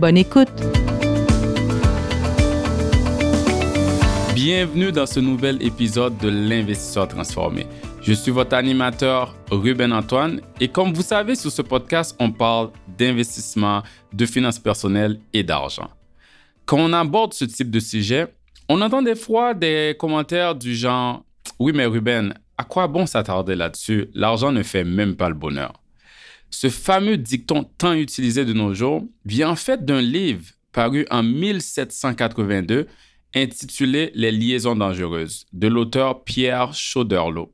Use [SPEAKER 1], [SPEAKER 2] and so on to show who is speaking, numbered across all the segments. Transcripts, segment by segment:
[SPEAKER 1] Bonne écoute!
[SPEAKER 2] Bienvenue dans ce nouvel épisode de l'Investisseur transformé. Je suis votre animateur Ruben Antoine et comme vous savez sur ce podcast, on parle d'investissement, de finances personnelles et d'argent. Quand on aborde ce type de sujet, on entend des fois des commentaires du genre Oui, mais Ruben, à quoi bon s'attarder là-dessus? L'argent ne fait même pas le bonheur. Ce fameux dicton tant utilisé de nos jours vient en fait d'un livre paru en 1782 intitulé Les liaisons dangereuses de l'auteur Pierre Chauderlot.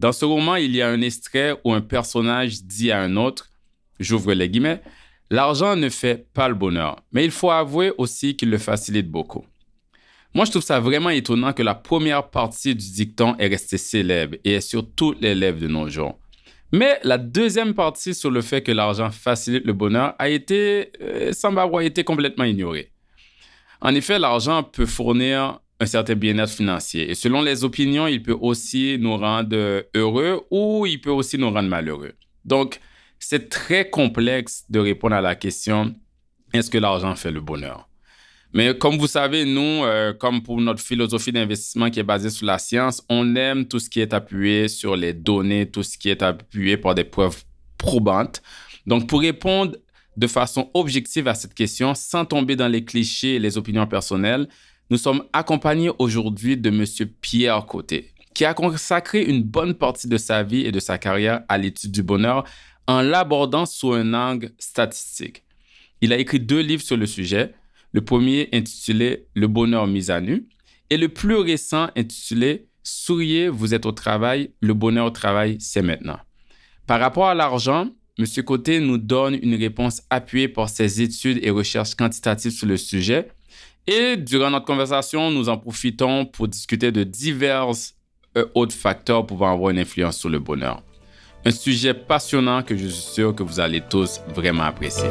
[SPEAKER 2] Dans ce roman, il y a un extrait où un personnage dit à un autre, j'ouvre les guillemets, L'argent ne fait pas le bonheur, mais il faut avouer aussi qu'il le facilite beaucoup. Moi, je trouve ça vraiment étonnant que la première partie du dicton est restée célèbre et est sur toutes les lèvres de nos jours. Mais la deuxième partie sur le fait que l'argent facilite le bonheur a été, euh, avoir été complètement ignorée. En effet, l'argent peut fournir un certain bien-être financier et selon les opinions, il peut aussi nous rendre heureux ou il peut aussi nous rendre malheureux. Donc, c'est très complexe de répondre à la question est-ce que l'argent fait le bonheur? Mais comme vous savez, nous, euh, comme pour notre philosophie d'investissement qui est basée sur la science, on aime tout ce qui est appuyé sur les données, tout ce qui est appuyé par des preuves probantes. Donc, pour répondre de façon objective à cette question, sans tomber dans les clichés et les opinions personnelles, nous sommes accompagnés aujourd'hui de M. Pierre Côté, qui a consacré une bonne partie de sa vie et de sa carrière à l'étude du bonheur en l'abordant sous un angle statistique. Il a écrit deux livres sur le sujet, le premier intitulé Le bonheur mis à nu et le plus récent intitulé Souriez, vous êtes au travail, le bonheur au travail, c'est maintenant. Par rapport à l'argent, M. Côté nous donne une réponse appuyée par ses études et recherches quantitatives sur le sujet. Et durant notre conversation, nous en profitons pour discuter de divers euh, autres facteurs pouvant avoir une influence sur le bonheur. Un sujet passionnant que je suis sûr que vous allez tous vraiment apprécier.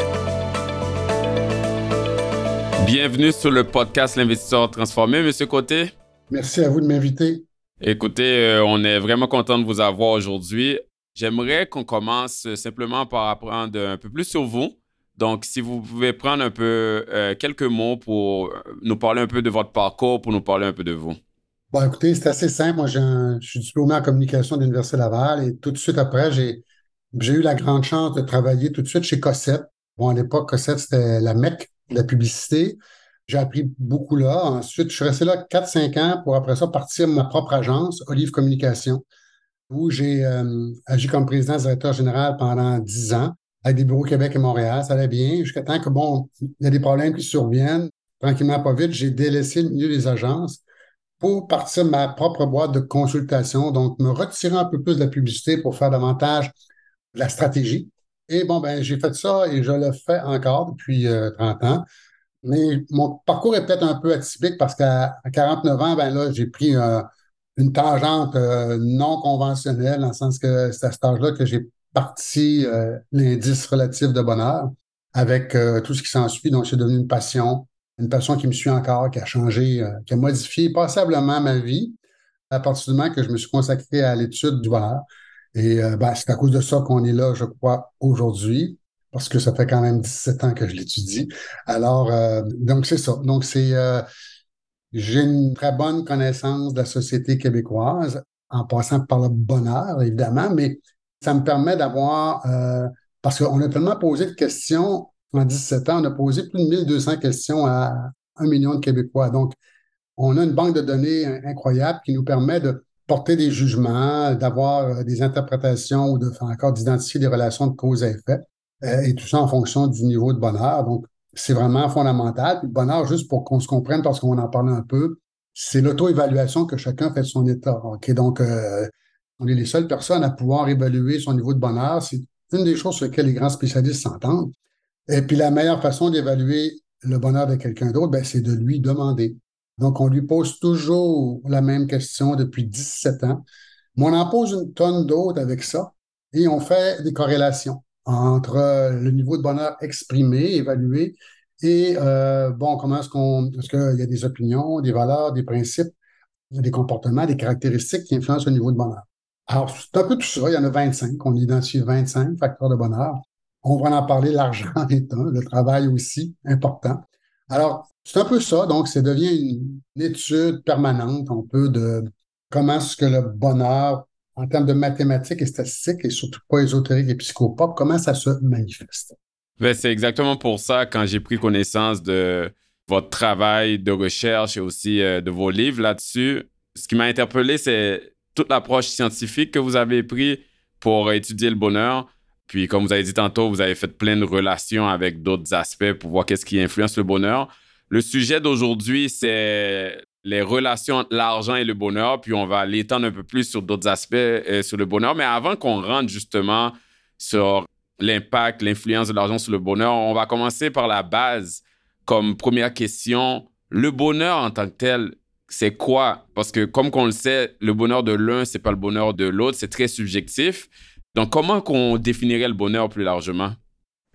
[SPEAKER 2] Bienvenue sur le podcast L'investisseur transformé, Monsieur Côté.
[SPEAKER 3] Merci à vous de m'inviter.
[SPEAKER 2] Écoutez, euh, on est vraiment content de vous avoir aujourd'hui. J'aimerais qu'on commence simplement par apprendre un peu plus sur vous. Donc, si vous pouvez prendre un peu euh, quelques mots pour nous parler un peu de votre parcours, pour nous parler un peu de vous.
[SPEAKER 3] Bon, écoutez, c'est assez simple. Moi, je suis diplômé en communication de l'Université Laval et tout de suite après, j'ai eu la grande chance de travailler tout de suite chez Cossette. Bon, à l'époque, Cossette, c'était la MEC la publicité. J'ai appris beaucoup là. Ensuite, je suis resté là 4-5 ans pour après ça partir ma propre agence, Olive Communication, où j'ai euh, agi comme président directeur général pendant 10 ans avec des bureaux Québec et Montréal. Ça allait bien jusqu'à temps que, bon, il y a des problèmes qui surviennent. Tranquillement, pas vite, j'ai délaissé le milieu des agences pour partir ma propre boîte de consultation, donc me retirer un peu plus de la publicité pour faire davantage la stratégie. Et bon, ben, j'ai fait ça et je le fais encore depuis 30 euh, ans. Mais mon parcours est peut-être un peu atypique parce qu'à 49 ans, ben là, j'ai pris euh, une tangente euh, non conventionnelle, dans le sens que c'est à cet âge-là que j'ai parti l'indice relatif de bonheur avec tout ce qui s'ensuit. Donc, c'est devenu une passion, une passion qui me suit encore, qui a changé, qui a modifié passablement ma vie à partir du moment que je me suis consacré à l'étude du bonheur. Et euh, ben, c'est à cause de ça qu'on est là, je crois, aujourd'hui, parce que ça fait quand même 17 ans que je l'étudie. Alors, euh, donc c'est ça. Donc, c'est euh, j'ai une très bonne connaissance de la société québécoise, en passant par le bonheur, évidemment, mais ça me permet d'avoir, parce qu'on a tellement posé de questions en 17 ans, on a posé plus de 1200 questions à un million de Québécois. Donc, on a une banque de données incroyable qui nous permet de porter des jugements, d'avoir des interprétations ou de encore d'identifier des relations de cause à effet, euh, et tout ça en fonction du niveau de bonheur. Donc, c'est vraiment fondamental. Le bonheur, juste pour qu'on se comprenne, parce qu'on en parle un peu, c'est l'auto-évaluation que chacun fait de son état. Donc, euh, on est les seules personnes à pouvoir évaluer son niveau de bonheur. C'est une des choses sur lesquelles les grands spécialistes s'entendent. Et puis la meilleure façon d'évaluer le bonheur de quelqu'un d'autre, ben, c'est de lui demander. Donc, on lui pose toujours la même question depuis 17 ans. Mais on en pose une tonne d'autres avec ça et on fait des corrélations entre le niveau de bonheur exprimé, évalué, et euh, bon, comment est-ce qu'on. Est-ce qu'il y a des opinions, des valeurs, des principes, des comportements, des caractéristiques qui influencent le niveau de bonheur? Alors, c'est un peu tout ça. Il y en a 25. On identifie 25 facteurs de bonheur. On va en parler, l'argent est un, le travail aussi, important. Alors, c'est un peu ça. Donc, ça devient une, étude permanente, un peu de comment est-ce que le bonheur, en termes de mathématiques et statistiques, et surtout pas ésotérique et psychopop, comment ça se manifeste?
[SPEAKER 2] Ben, c'est exactement pour ça, quand j'ai pris connaissance de votre travail de recherche et aussi euh, de vos livres là-dessus, ce qui m'a interpellé, c'est toute l'approche scientifique que vous avez pris pour étudier le bonheur. Puis, comme vous avez dit tantôt, vous avez fait plein de relations avec d'autres aspects pour voir qu'est-ce qui influence le bonheur. Le sujet d'aujourd'hui, c'est les relations entre l'argent et le bonheur. Puis, on va l'étendre un peu plus sur d'autres aspects euh, sur le bonheur. Mais avant qu'on rentre justement sur l'impact, l'influence de l'argent sur le bonheur, on va commencer par la base. Comme première question, le bonheur en tant que tel, c'est quoi? Parce que comme qu'on le sait, le bonheur de l'un, c'est pas le bonheur de l'autre, c'est très subjectif. Donc, comment qu'on définirait le bonheur plus largement?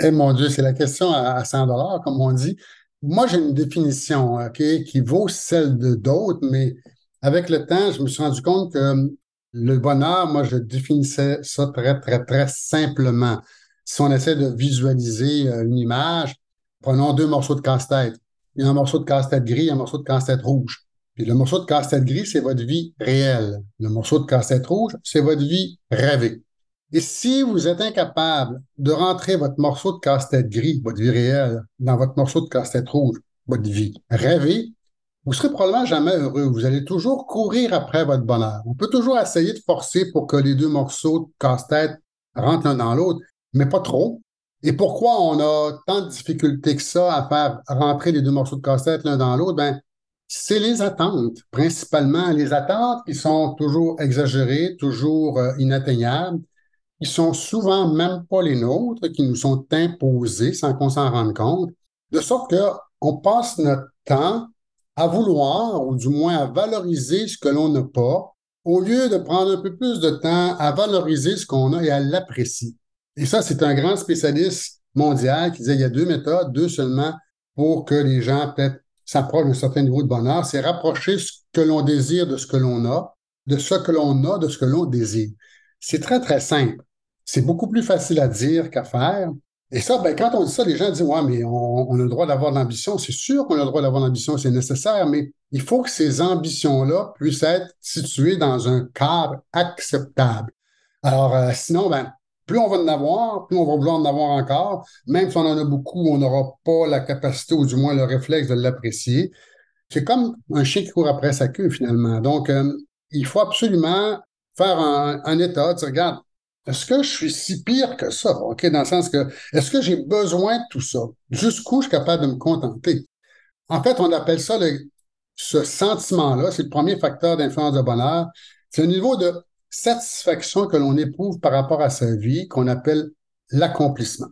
[SPEAKER 3] Eh mon Dieu, c'est la question à 100 dollars, comme on dit. Moi, j'ai une définition qui vaut celle de d'autres, mais avec le temps, je me suis rendu compte que le bonheur, moi, je définissais ça très, très, très simplement. Si on essaie de visualiser euh, une image, prenons deux morceaux de casse-tête. Il y a un morceau de casse-tête gris et un morceau de casse-tête rouge. Puis le morceau de casse-tête gris, c'est votre vie réelle. Le morceau de casse-tête rouge, c'est votre vie rêvée. Et si vous êtes incapable de rentrer votre morceau de casse-tête gris, votre vie réelle, dans votre morceau de casse-tête rouge, votre vie rêvée, vous serez probablement jamais heureux. Vous allez toujours courir après votre bonheur. On peut toujours essayer de forcer pour que les deux morceaux de casse-tête rentrent l'un dans l'autre, mais pas trop. Et pourquoi on a tant de difficultés que ça à faire rentrer les deux morceaux de casse-tête l'un dans l'autre? Ben, c'est les attentes, principalement les attentes qui sont toujours exagérées, toujours euh, inatteignables, qui sont souvent même pas les nôtres, qui nous sont imposées sans qu'on s'en rende compte, de sorte qu'on passe notre temps à vouloir, ou du moins à valoriser ce que l'on n'a pas, au lieu de prendre un peu plus de temps à valoriser ce qu'on a et à l'apprécier. Et ça, c'est un grand spécialiste mondial qui disait il y a deux méthodes, deux seulement, pour que les gens peut-être s'approchent d'un certain niveau de bonheur. C'est rapprocher ce que l'on désire de ce que l'on a, de ce que l'on a, de ce que l'on désire. C'est très, très simple. C'est beaucoup plus facile à dire qu'à faire. Et ça, ben, quand on dit ça, les gens disent Ouais, mais on, a le droit d'avoir de l'ambition. C'est sûr qu'on a le droit d'avoir de l'ambition, c'est nécessaire, mais il faut que ces ambitions-là puissent être situées dans un cadre acceptable. Alors, euh, sinon, ben, plus on va en avoir, plus on va vouloir en avoir encore. Même si on en a beaucoup, on n'aura pas la capacité ou du moins le réflexe de l'apprécier. C'est comme un chien qui court après sa queue, finalement. Donc, euh, il faut absolument faire un, état, tu regarde, est-ce que je suis si pire que ça? OK, dans le sens que, est-ce que j'ai besoin de tout ça? Jusqu'où je suis capable de me contenter? En fait, on appelle ça ce sentiment-là, c'est le premier facteur d'influence de bonheur. C'est un niveau de satisfaction que l'on éprouve par rapport à sa vie qu'on appelle l'accomplissement,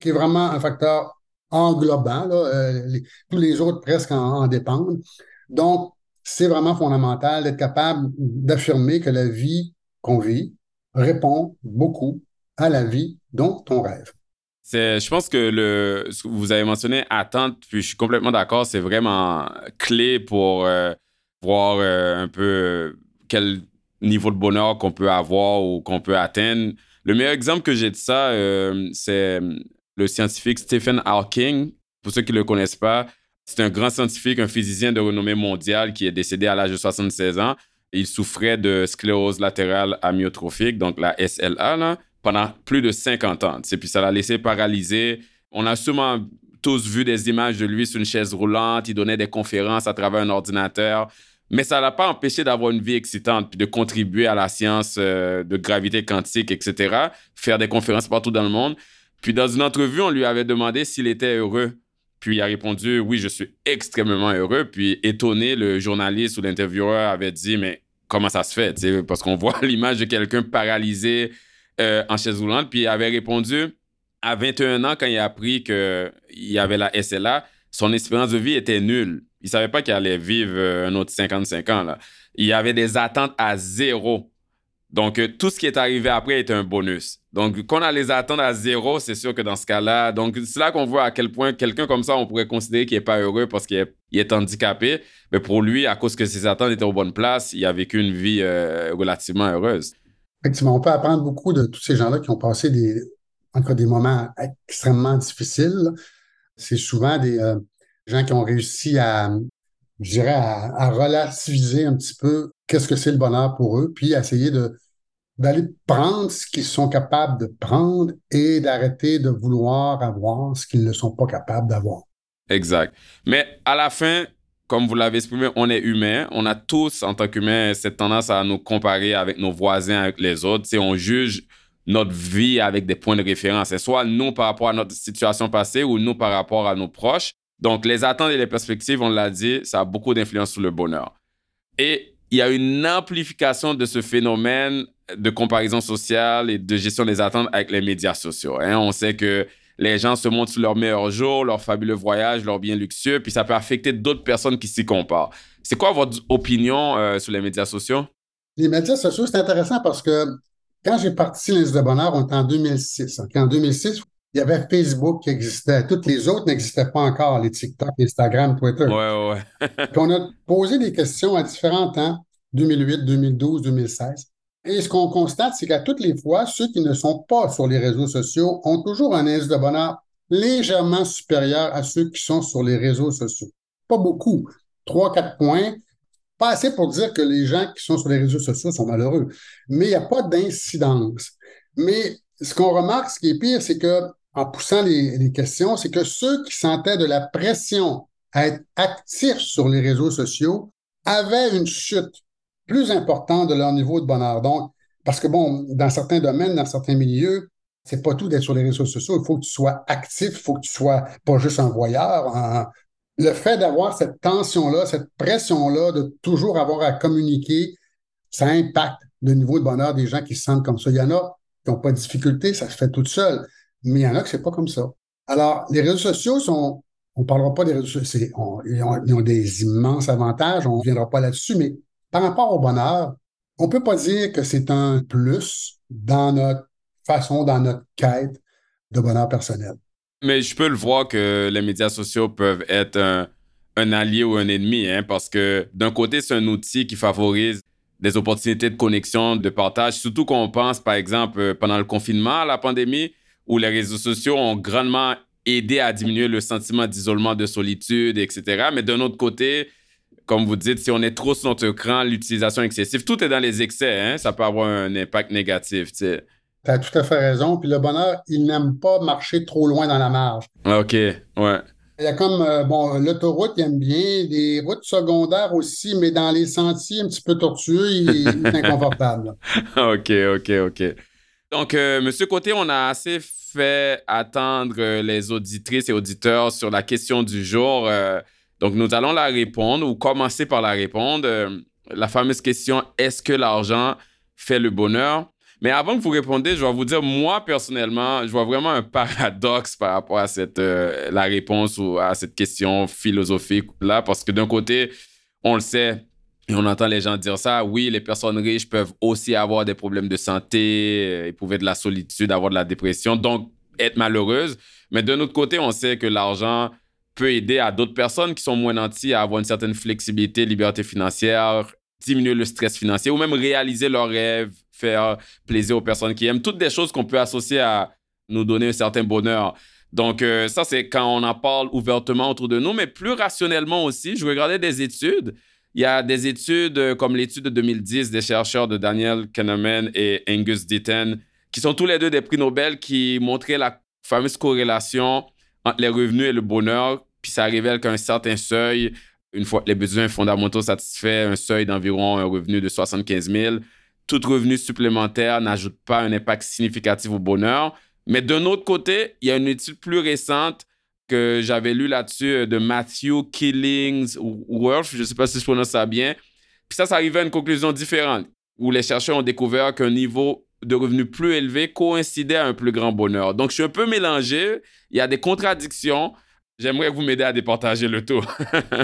[SPEAKER 3] qui est vraiment un facteur englobant. Là, euh, tous les autres presque en, dépendent. Donc, c'est vraiment fondamental d'être capable d'affirmer que la vie qu'on vit répond beaucoup à la vie dont on rêve.
[SPEAKER 2] je pense que le, vous avez mentionné attente, puis je suis complètement d'accord, c'est vraiment clé pour euh, voir euh, un peu quel niveau de bonheur qu'on peut avoir ou qu'on peut atteindre. Le meilleur exemple que j'ai de ça, euh, c'est le scientifique Stephen Hawking. Pour ceux qui ne le connaissent pas, c'est un grand scientifique, un physicien de renommée mondiale qui est décédé à l'âge de 76 ans. Il souffrait de sclérose latérale amyotrophique, donc la SLA, pendant plus de 50 ans. Et puis ça l'a laissé paralysé. On a sûrement tous vu des images de lui sur une chaise roulante. Il donnait des conférences à travers un ordinateur. Mais ça ne l'a pas empêché d'avoir une vie excitante, puis de contribuer à la science euh, de gravité quantique, etc., faire des conférences partout dans le monde. Puis dans une entrevue, on lui avait demandé s'il était heureux. Puis il a répondu Oui, je suis extrêmement heureux. Puis étonné, le journaliste ou l'intervieweur avait dit Mais comment ça se fait Parce qu'on voit l'image de quelqu'un paralysé euh, en chaise roulante. Puis il avait répondu à 21 ans, quand il a appris qu'il y avait la SLA, son espérance de vie était nulle. Il savait pas qu'il allait vivre euh, un autre 55 ans. Là. Il avait des attentes à zéro. Donc, euh, tout ce qui est arrivé après est un bonus. Donc, quand on a les attentes à zéro, c'est sûr que dans ce cas-là, donc c'est là qu'on voit à quel point quelqu'un comme ça, on pourrait considérer qu'il n'est pas heureux parce qu'il est, handicapé. Mais pour lui, à cause que ses attentes étaient aux bonnes places, il a vécu une vie euh, relativement heureuse.
[SPEAKER 3] Effectivement, on peut apprendre beaucoup de tous ces gens-là qui ont passé des, encore des moments extrêmement difficiles. C'est souvent des euh, gens qui ont réussi à, je dirais, à, relativiser un petit peu qu'est-ce que c'est le bonheur pour eux, puis essayer de d'aller prendre ce qu'ils sont capables de prendre et d'arrêter de vouloir avoir ce qu'ils ne sont pas capables d'avoir.
[SPEAKER 2] Exact. Mais à la fin, comme vous l'avez exprimé, on est humain. On a tous, en tant qu'humains, cette tendance à nous comparer avec nos voisins, avec les autres. C'est on juge notre vie avec des points de référence. C'est soit nous par rapport à notre situation passée ou nous par rapport à nos proches. Donc, les attentes et les perspectives, on l'a dit, ça a beaucoup d'influence sur le bonheur. Et il y a une amplification de ce phénomène de comparaison sociale et de gestion des attentes avec les médias sociaux. Hein. On sait que les gens se montrent sur leurs meilleurs jours, leurs fabuleux voyages, leurs biens luxueux, puis ça peut affecter d'autres personnes qui s'y comparent. C'est quoi votre opinion euh, sur les médias sociaux?
[SPEAKER 3] Les médias sociaux, c'est intéressant parce que quand j'ai parti l'Institut de bonheur, on était en 2006. En 2006, il y avait Facebook qui existait. Toutes les autres n'existaient pas encore, les TikTok, Instagram, Twitter.
[SPEAKER 2] Ouais, ouais.
[SPEAKER 3] Puis on a posé des questions à différents temps, 2008, 2012, 2016. Et ce qu'on constate, c'est qu'à toutes les fois, ceux qui ne sont pas sur les réseaux sociaux ont toujours un indice de bonheur légèrement supérieur à ceux qui sont sur les réseaux sociaux. Pas beaucoup. Trois, quatre points, pas assez pour dire que les gens qui sont sur les réseaux sociaux sont malheureux, mais il n'y a pas d'incidence. Mais ce qu'on remarque, ce qui est pire, c'est que en poussant les, questions, c'est que ceux qui sentaient de la pression à être actifs sur les réseaux sociaux avaient une chute plus importante de leur niveau de bonheur. Donc, parce que bon, dans certains domaines, dans certains milieux, c'est pas tout d'être sur les réseaux sociaux. Il faut que tu sois actif, il faut que tu sois pas juste un voyeur, le fait d'avoir cette tension-là, cette pression-là, de toujours avoir à communiquer, ça impacte le niveau de bonheur des gens qui se sentent comme ça. Il y en a qui n'ont pas de difficulté, ça se fait tout seul, mais il y en a qui c'est pas comme ça. Alors, les réseaux sociaux sont, on ne parlera pas des réseaux sociaux, ils, ont, des immenses avantages, on ne viendra pas là-dessus, mais par rapport au bonheur, on ne peut pas dire que c'est un plus dans notre façon, dans notre quête de bonheur personnel.
[SPEAKER 2] Mais je peux le voir que les médias sociaux peuvent être un, allié ou un ennemi, hein, parce que d'un côté, c'est un outil qui favorise des opportunités de connexion, de partage, surtout quand on pense, par exemple, euh, pendant le confinement, la pandémie, où les réseaux sociaux ont grandement aidé à diminuer le sentiment d'isolement, de solitude, etc. Mais d'un autre côté, comme vous dites, si on est trop sur notre cran, l'utilisation excessive, tout est dans les excès, hein, ça peut avoir un impact négatif. Tu
[SPEAKER 3] as tout à fait raison. Puis le bonheur, il n'aime pas marcher trop loin dans la marge.
[SPEAKER 2] OK, ouais.
[SPEAKER 3] Il y a comme, euh, bon, l'autoroute, il aime bien, des routes secondaires aussi, mais dans les sentiers un petit peu tortueux, il, est inconfortable.
[SPEAKER 2] OK, OK, OK. Donc, euh, Monsieur Côté, on a assez fait attendre les auditrices et auditeurs sur la question du jour. Euh, donc, nous allons la répondre ou commencer par la répondre. la fameuse question, est-ce que l'argent fait le bonheur? Mais avant que vous répondiez, je vais vous dire, moi, personnellement, je vois vraiment un paradoxe par rapport à cette, euh, la réponse ou à cette question philosophique-là, parce que d'un côté, on le sait, et on entend les gens dire ça, oui, les personnes riches peuvent aussi avoir des problèmes de santé, euh, éprouver de la solitude, avoir de la dépression, donc être malheureuses. Mais d'un autre côté, on sait que l'argent peut aider à d'autres personnes qui sont moins nantis à avoir une certaine flexibilité, liberté financière, diminuer le stress financier ou même réaliser leurs rêves, faire plaisir aux personnes qui aiment, toutes des choses qu'on peut associer à nous donner un certain bonheur. Donc, euh, ça, c'est quand on en parle ouvertement autour de nous, mais plus rationnellement aussi. Je regardais des études. Il y a des études euh, comme l'étude de 2010 des chercheurs de Daniel Kahneman et Angus Deaton, qui sont tous les deux des prix Nobel, qui montraient la fameuse corrélation entre les revenus et le bonheur. Puis ça révèle qu'un certain seuil, une fois les besoins fondamentaux satisfaits, un seuil d'environ un revenu de 75 000, tout revenu supplémentaire n'ajoute pas un impact significatif au bonheur. Mais d'un autre côté, il y a une étude plus récente que j'avais lue là-dessus euh, de Matthew Killingsworth, je ne sais pas si je prononce ça bien. Puis ça, ça arrivait à une conclusion différente, où les chercheurs ont découvert qu'un niveau de revenus plus élevés coïncidait à un plus grand bonheur. Donc, je suis un peu mélangé. Il y a des contradictions. J'aimerais que vous m'aidiez à départager le tout.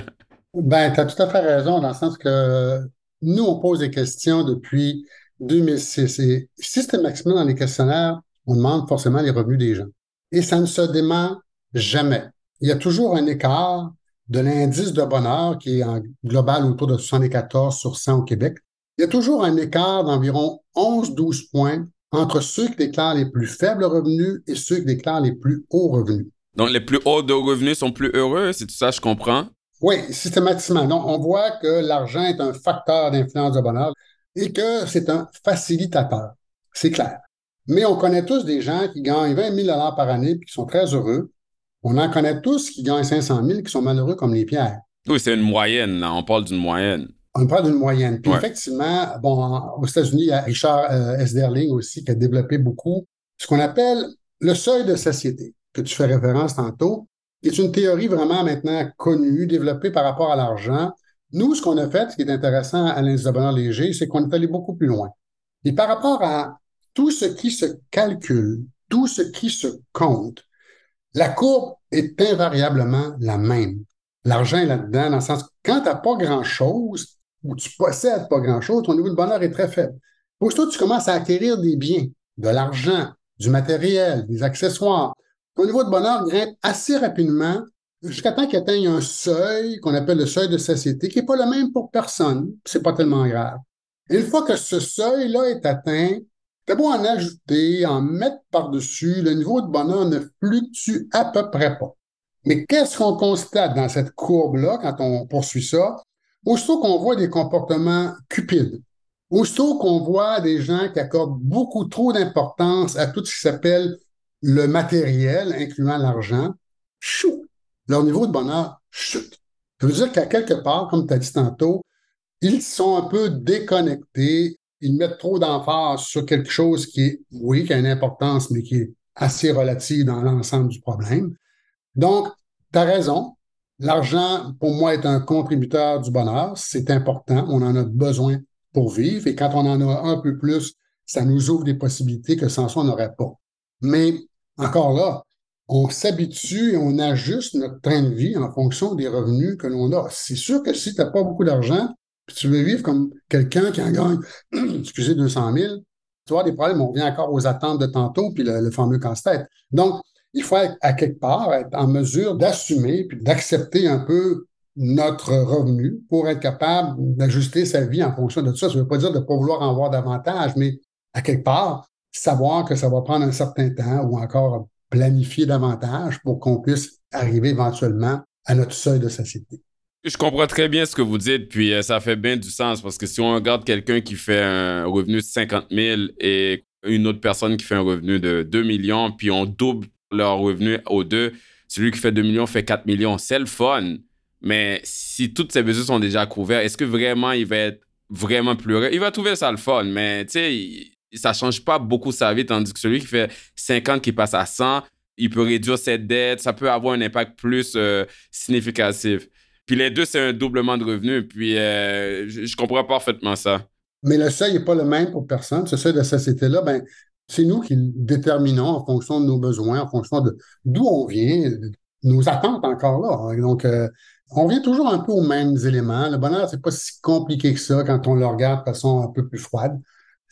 [SPEAKER 3] ben, tu as tout à fait raison dans le sens que nous, on pose des questions depuis 2006 et systématiquement dans les questionnaires, on demande forcément les revenus des gens. Et ça ne se dément jamais. Il y a toujours un écart de l'indice de bonheur qui est en global autour de 74 sur 100 au Québec. Il y a toujours un écart d'environ 11-12 points entre ceux qui déclarent les plus faibles revenus et ceux qui déclarent les plus hauts revenus.
[SPEAKER 2] Donc, les plus hauts de revenus sont plus heureux, c'est tout ça, je comprends?
[SPEAKER 3] Oui, systématiquement. Donc, on voit que l'argent est un facteur d'influence de bonheur et que c'est un facilitateur. C'est clair. Mais on connaît tous des gens qui gagnent 20 000 par année et qui sont très heureux. On en connaît tous qui gagnent 500 000 qui sont malheureux comme les pierres.
[SPEAKER 2] Oui, c'est une moyenne, là. On parle d'une moyenne.
[SPEAKER 3] On parle d'une moyenne. Puis effectivement, bon, aux États-Unis, il y a Richard euh, Esderling aussi qui a développé beaucoup ce qu'on appelle le seuil de société, que tu fais référence tantôt, est une théorie vraiment maintenant connue, développée par rapport à l'argent. Nous, ce qu'on a fait, ce qui est intéressant à l'indice de bonheur léger, c'est qu'on est allé beaucoup plus loin. Et par rapport à tout ce qui se calcule, tout ce qui se compte, la courbe est invariablement la même. L'argent est là-dedans, dans le sens que quand tu n'as pas grand-chose, ou tu possèdes pas grand-chose, ton niveau de bonheur est très faible. Aussitôt tu commences à acquérir des biens, de l'argent, du matériel, des accessoires, ton niveau de bonheur grimpe assez rapidement jusqu'à temps qu'il atteigne un seuil qu'on appelle le seuil de société, qui n'est pas le même pour personne. C'est pas tellement grave. une fois que ce seuil-là est atteint, c'est beau en ajouter, en mettre par-dessus, le niveau de bonheur ne fluctue à peu près pas. Mais qu'est-ce qu'on constate dans cette courbe-là quand on poursuit ça? Aussitôt qu'on voit des comportements cupides, aussitôt qu'on voit des gens qui accordent beaucoup trop d'importance à tout ce qui s'appelle le matériel, incluant l'argent, chou, leur niveau de bonheur chute. Ça veut dire qu'à quelque part, comme tu as dit tantôt, ils sont un peu déconnectés, ils mettent trop d'emphase sur quelque chose qui est, oui, qui a une importance, mais qui est assez relative dans l'ensemble du problème. Donc, tu as raison, L'argent, pour moi, est un contributeur du bonheur. C'est important. On en a besoin pour vivre. Et quand on en a un peu plus, ça nous ouvre des possibilités que sans ça, on n'aurait pas. Mais encore là, on s'habitue et on ajuste notre train de vie en fonction des revenus que l'on a. C'est sûr que si tu n'as pas beaucoup d'argent, puis tu veux vivre comme quelqu'un qui en gagne, excusez, 200 000, tu vois, des problèmes, on revient encore aux attentes de tantôt, puis le, le fameux casse-tête. Donc, il faut être à quelque part être en mesure d'assumer puis d'accepter un peu notre revenu pour être capable d'ajuster sa vie en fonction de ça. Ça ne veut pas dire de ne pas vouloir en voir davantage, mais à quelque part, savoir que ça va prendre un certain temps ou encore planifier davantage pour qu'on puisse arriver éventuellement à notre seuil de société.
[SPEAKER 2] Je comprends très bien ce que vous dites, puis euh, ça fait bien du sens parce que si on regarde quelqu'un qui fait un revenu de 50 000 et une autre personne qui fait un revenu de 2 millions, puis on double leur revenu aux deux. Celui qui fait 2 millions fait 4 millions. C'est le fun. Mais si toutes ces besoins sont déjà couverts, est-ce que vraiment il va être vraiment plus heureux? Il va trouver ça le fun, mais tu sais, ça change pas beaucoup sa vie, tandis que celui qui fait 50 qui passe à 100, il peut réduire ses dettes, ça peut avoir un impact plus euh, significatif. Puis les deux, c'est un doublement de revenus. Puis euh, je, comprends parfaitement ça.
[SPEAKER 3] Mais le seuil n'est pas le même pour personne. Ce seuil de société-là, ben, c'est nous qui le déterminons en fonction de nos besoins, en fonction de d'où on vient, nos attentes encore là. Donc, euh, on vient toujours un peu aux mêmes éléments. Le bonheur, c'est pas si compliqué que ça quand on le regarde de façon un peu plus froide.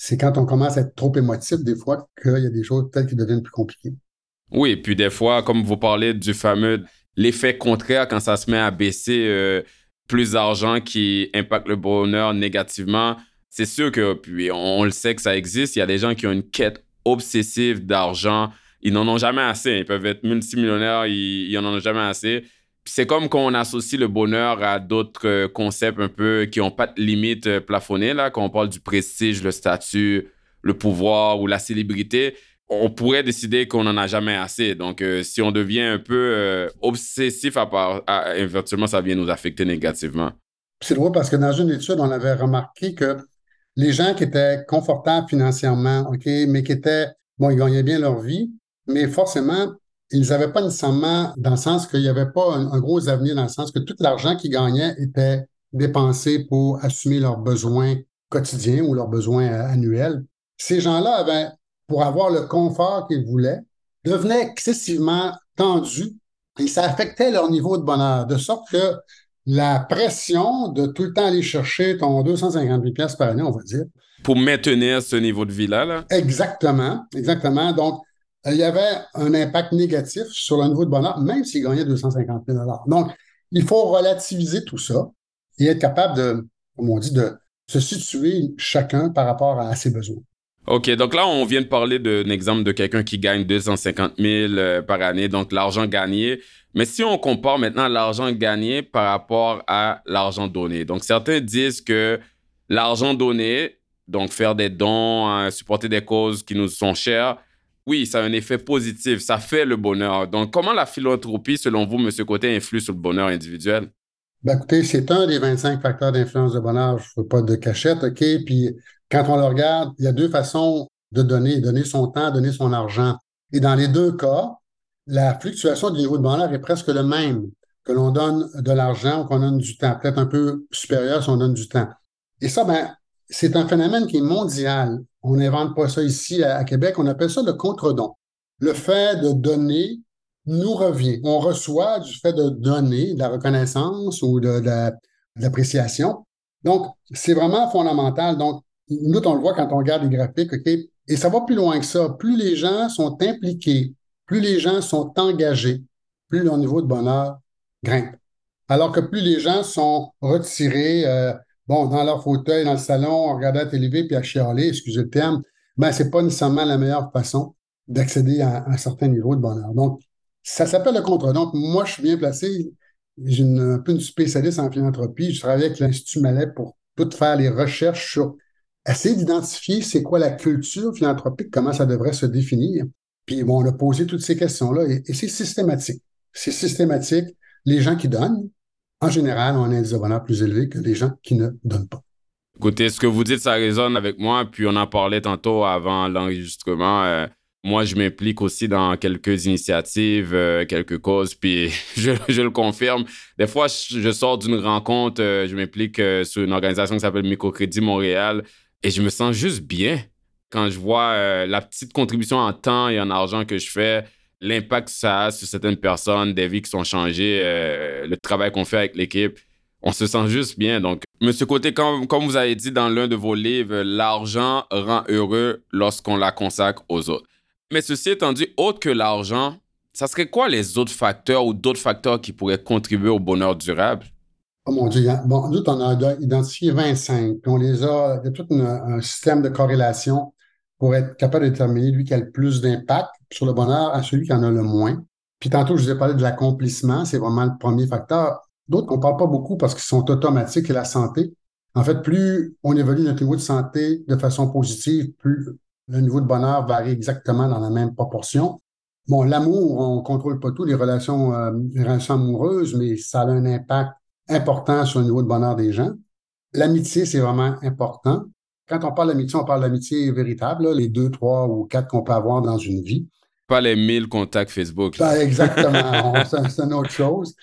[SPEAKER 3] C'est quand on commence à être trop émotif, des fois, qu'il y a des choses peut-être qui deviennent plus compliquées.
[SPEAKER 2] Oui, puis des fois, comme vous parlez du fameux l'effet contraire quand ça se met à baisser euh, plus d'argent qui impacte le bonheur négativement, c'est sûr que, puis on, le sait que ça existe, il y a des gens qui ont une quête obsessive d'argent. Ils n'en ont jamais assez. Ils peuvent être multimillionnaires, ils n'en ont jamais assez. C'est comme quand on associe le bonheur à d'autres euh, concepts un peu qui n'ont pas de limite euh, plafonnée, là, quand on parle du prestige, le statut, le pouvoir ou la célébrité on pourrait décider qu'on n'en a jamais assez. Donc, euh, si on devient un peu obsessif, à part, éventuellement, ça vient nous affecter négativement.
[SPEAKER 3] C'est drôle parce que dans une étude, on avait remarqué que les gens qui étaient confortables financièrement, OK, mais qui étaient, bon, ils gagnaient bien leur vie, mais forcément, ils n'avaient pas nécessairement, dans le sens qu'il n'y avait pas un, gros avenir, dans le sens que tout l'argent qu'ils gagnaient était dépensé pour assumer leurs besoins quotidiens ou leurs besoins euh, annuels. ces gens-là avaient, pour avoir le confort qu'ils voulaient, devenaient excessivement tendus et ça affectait leur niveau de bonheur, de sorte que la pression de tout le temps aller chercher ton 250 000 par année, on va dire.
[SPEAKER 2] Pour maintenir ce niveau de vie-là, là.
[SPEAKER 3] Exactement, exactement. Donc, il y avait un impact négatif sur le niveau de bonheur, même s'ils gagnaient 250 000 Donc, il faut relativiser tout ça et être capable de, comme on dit, de se situer chacun par rapport à ses besoins.
[SPEAKER 2] OK, donc là, on vient de parler d'un exemple de quelqu'un qui gagne 250 000 euh, par année, donc l'argent gagné. Mais si on compare maintenant l'argent gagné par rapport à l'argent donné, donc certains disent que l'argent donné, donc faire des dons, hein, supporter des causes qui nous sont chères, oui, ça a un effet positif, ça fait le bonheur. Donc, comment la philanthropie, selon vous, M. Côté, influe sur le bonheur individuel?
[SPEAKER 3] Ben, écoutez, c'est un des 25 facteurs d'influence de bonheur. Je ne veux pas de cachette, OK? Puis quand on le regarde, il y a deux façons de donner, donner son temps, donner son argent. Et dans les deux cas, la fluctuation du niveau de bonheur est presque le même, que l'on donne de l'argent ou qu'on donne du temps, peut-être un peu supérieur si on donne du temps. Et ça, ben, c'est un phénomène qui est mondial. On n'invente pas ça ici à, Québec, on appelle ça le contre-don. Le fait de donner nous revient. On reçoit du fait de donner de la reconnaissance ou de, de l'appréciation. Donc, c'est vraiment fondamental. Donc, nous, on le voit quand on regarde les graphiques, OK? Et ça va plus loin que ça. Plus les gens sont impliqués, plus les gens sont engagés, plus leur niveau de bonheur grimpe. Alors que plus les gens sont retirés, euh, bon, dans leur fauteuil, dans le salon, regarder la télé, puis à chialer, excusez le terme, ben, c'est pas nécessairement la meilleure façon d'accéder à, un certain niveau de bonheur. Donc, ça s'appelle le contre. Donc, moi, je suis bien placé. J'ai un peu une spécialiste en philanthropie. Je travaille avec l'Institut Malais pour tout faire les recherches sur essayer d'identifier c'est quoi la culture philanthropique, comment ça devrait se définir. Puis bon, on a posé toutes ces questions-là et, c'est systématique. C'est systématique. Les gens qui donnent, en général, ont un indice de plus élevé que les gens qui ne donnent pas.
[SPEAKER 2] Écoutez, ce que vous dites, ça résonne avec moi. Puis on en parlait tantôt avant l'enregistrement. Euh, moi, je m'implique aussi dans quelques initiatives, euh, quelques causes, puis je, le confirme. Des fois, je, sors d'une rencontre, euh, je m'implique sur une organisation qui s'appelle Microcrédit Montréal. Et je me sens juste bien quand je vois la petite contribution en temps et en argent que je fais, l'impact que ça a sur certaines personnes, des vies qui sont changées, euh, le travail qu'on fait avec l'équipe. On se sent juste bien. Donc, Monsieur Côté, comme, vous avez dit dans l'un de vos livres, l'argent rend heureux lorsqu'on la consacre aux autres. Mais ceci étant dit, autre que l'argent, ça serait quoi les autres facteurs ou d'autres facteurs qui pourraient contribuer au bonheur durable?
[SPEAKER 3] Oh mon Dieu, bon, nous, on a identifié 25, puis on les a, il y a tout un système de corrélation pour être capable de déterminer lui qui a le plus d'impact sur le bonheur à celui qui en a le moins. Puis tantôt, je vous ai parlé de l'accomplissement, c'est vraiment le premier facteur. D'autres qu'on ne parle pas beaucoup parce qu'ils sont automatiques et la santé. En fait, plus on évolue notre niveau de santé de façon positive, plus le niveau de bonheur varie exactement dans la même proportion. Bon, l'amour, on ne contrôle pas tout, les relations, euh, les relations amoureuses, mais ça a un impact important sur le niveau de bonheur des gens. L'amitié, c'est vraiment important. Quand on parle d'amitié, on parle d'amitié véritable, les deux, trois ou quatre qu'on peut avoir dans une vie.
[SPEAKER 2] Pas les mille contacts Facebook.
[SPEAKER 3] Ben, exactement. c'est une autre chose.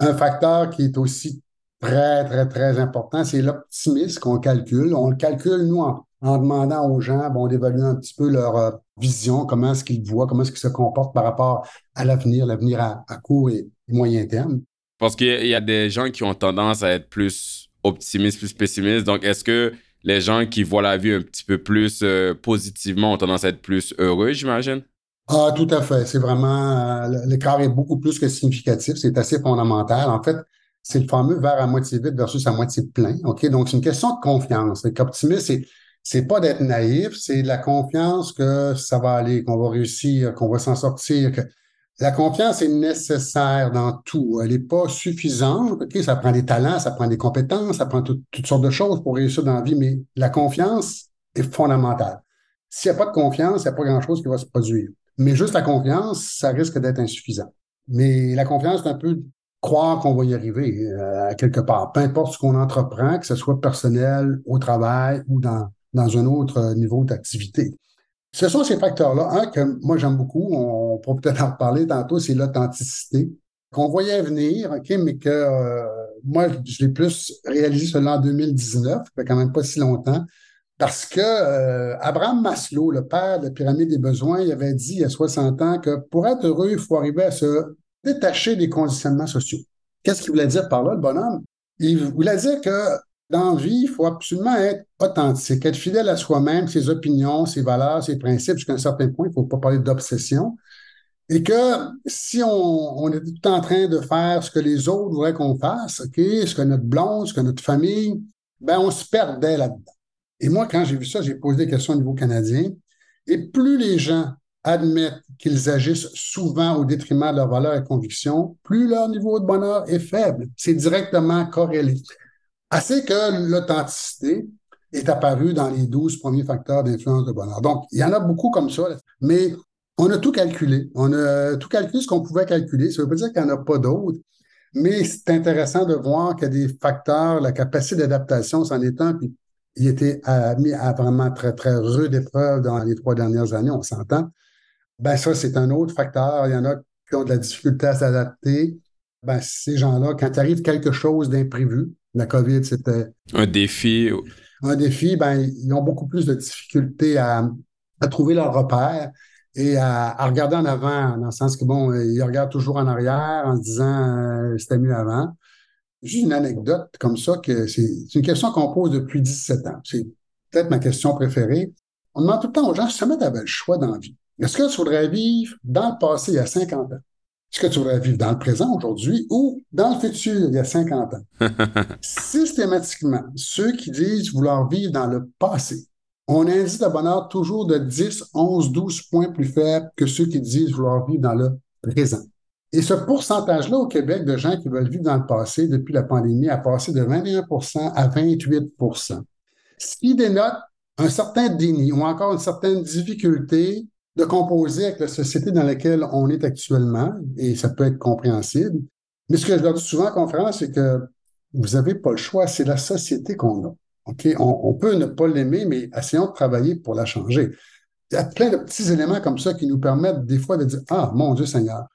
[SPEAKER 3] Un facteur qui est aussi très, très, très important, c'est l'optimisme qu'on calcule. On le calcule, nous, en, demandant aux gens bon, d'évaluer un petit peu leur euh, vision, comment est-ce qu'ils voient, comment est-ce qu'ils se comportent par rapport à l'avenir, l'avenir à, court et moyen terme.
[SPEAKER 2] Parce qu'il y a des gens qui ont tendance à être plus optimistes, plus pessimistes. Donc, est-ce que les gens qui voient la vie un petit peu plus euh, positivement ont tendance à être plus heureux, j'imagine?
[SPEAKER 3] Ah, tout à fait. C'est vraiment, euh, l'écart est beaucoup plus que significatif. C'est assez fondamental. En fait, c'est le fameux verre à moitié vide versus à moitié plein. OK? Donc, c'est une question de confiance. L'optimisme, c'est, c'est pas d'être naïf, c'est la confiance que ça va aller, qu'on va réussir, qu'on va s'en sortir, que la confiance est nécessaire dans tout. Elle n'est pas suffisante. OK, ça prend des talents, ça prend des compétences, ça prend toutes sortes de choses pour réussir dans la vie, mais la confiance est fondamentale. S'il n'y a pas de confiance, il n'y a pas grand-chose qui va se produire. Mais juste la confiance, ça risque d'être insuffisant. Mais la confiance, c'est un peu croire qu'on va y arriver euh, quelque part. Peu importe ce qu'on entreprend, que ce soit personnel, au travail ou dans, dans un autre niveau d'activité. Ce sont ces facteurs-là. Un que moi j'aime beaucoup, on, pourra peut-être en reparler tantôt, c'est l'authenticité. Qu'on voyait venir, OK, mais que euh, moi, je l'ai plus réalisé seulement en 2019, ça fait quand même pas si longtemps, Parce que euh, Abraham Maslow, le père de la pyramide des besoins, il avait dit il y a 60 ans que pour être heureux, il faut arriver à se détacher des conditionnements sociaux. Qu'est-ce qu'il voulait dire par là, le bonhomme? Il voulait dire que dans la vie, il faut absolument être authentique, être fidèle à soi-même, ses opinions, ses valeurs, ses principes, jusqu'à un certain point. Il ne faut pas parler d'obsession. Et que si on, est tout en train de faire ce que les autres voudraient qu'on fasse, ce que notre blonde, ce que notre famille, ben on se perdait là-dedans. Et moi, quand j'ai vu ça, j'ai posé des questions au niveau canadien. Et plus les gens admettent qu'ils agissent souvent au détriment de leurs valeurs et convictions, plus leur niveau de bonheur est faible. C'est directement corrélé. Assez que l'authenticité est apparue dans les 12 premiers facteurs d'influence de bonheur. Donc, il y en a beaucoup comme ça, mais on a tout calculé. On a tout calculé ce qu'on pouvait calculer. Ça ne veut pas dire qu'il n'y en a pas d'autres, mais c'est intéressant de voir qu'il y a des facteurs, la capacité d'adaptation, est un, puis il était mis à vraiment très, très rude épreuve dans les trois dernières années, on s'entend. Ben ça, c'est un autre facteur. Il y en a qui ont de la difficulté à s'adapter. Ben, ces gens-là, quand arrive quelque chose d'imprévu, la COVID, c'était...
[SPEAKER 2] Un défi.
[SPEAKER 3] Un défi, ben, ils ont beaucoup plus de difficultés à, à trouver leur repère et à, regarder en avant, dans le sens que, bon, ils regardent toujours en arrière en se disant euh, c'était mieux avant. Juste une anecdote comme ça, que c'est une question qu'on pose depuis 17 ans. C'est peut-être ma question préférée. On demande tout le temps aux gens si jamais tu avais le choix dans la vie. Est-ce que tu voudrais vivre dans le passé il y a 50 ans? Est-ce que tu voudrais vivre dans le présent aujourd'hui ou dans le futur il y a 50 ans? Systématiquement, ceux qui disent vouloir vivre dans le passé on indice de bonheur toujours de 10, 11, 12 points plus faible que ceux qui disent vouloir vivre dans le présent. Et ce pourcentage-là au Québec de gens qui veulent vivre dans le passé depuis la pandémie a passé de 21% à 28% ce qui dénote un certain déni ou encore une certaine difficulté de composer avec la société dans laquelle on est actuellement, et ça peut être compréhensible. Mais ce que je leur dis souvent en conférence, c'est que vous n'avez pas le choix, c'est la société qu'on a. OK? On, peut ne pas l'aimer, mais essayons de travailler pour la changer. Il y a plein de petits éléments comme ça qui nous permettent des fois de dire Ah, mon Dieu Seigneur,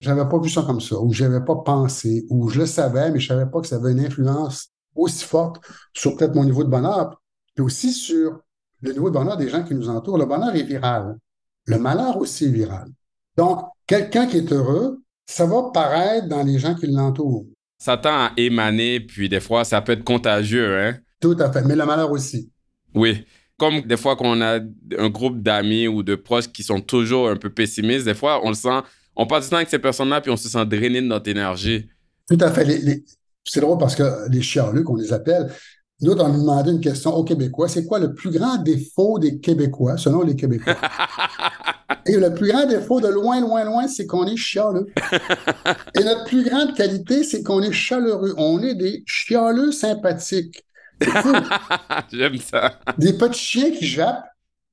[SPEAKER 3] j'avais pas vu ça comme ça, ou je n'avais pas pensé, ou je le savais, mais je savais pas que ça avait une influence aussi forte sur peut-être mon niveau de bonheur, puis aussi sur le niveau de bonheur des gens qui nous entourent. Le bonheur est viral. Le malheur aussi est viral. Donc, quelqu'un qui est heureux, ça va paraître dans les gens qui l'entourent.
[SPEAKER 2] Ça tend à émaner, puis des fois, ça peut être contagieux, hein?
[SPEAKER 3] Tout à fait, mais le malheur aussi.
[SPEAKER 2] Oui. Comme des fois qu'on a un groupe d'amis ou de proches qui sont toujours un peu pessimistes, des fois, on le sent, on passe du temps avec ces personnes-là, puis on se sent drainé de notre énergie.
[SPEAKER 3] Tout à fait. C'est drôle parce que les chialeux, qu'on les appelle, nous, on nous demandait une question aux Québécois. C'est quoi le plus grand défaut des Québécois, selon les Québécois? Et le plus grand défaut de loin, loin, loin, c'est qu'on est chialeux. Et notre plus grande qualité, c'est qu'on est chaleureux. On est des chialeux sympathiques.
[SPEAKER 2] J'aime ça.
[SPEAKER 3] Des petits chiens qui jappent,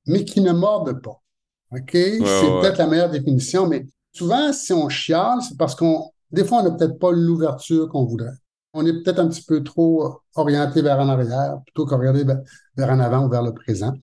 [SPEAKER 3] mais qui ne mordent pas. OK? c'est peut-être la meilleure définition, mais souvent, si on chiale, c'est parce qu'on, des fois, on n'a peut-être pas l'ouverture qu'on voudrait. On est peut-être un petit peu trop orienté vers en arrière plutôt qu'orienté vers en avant ou vers le présent.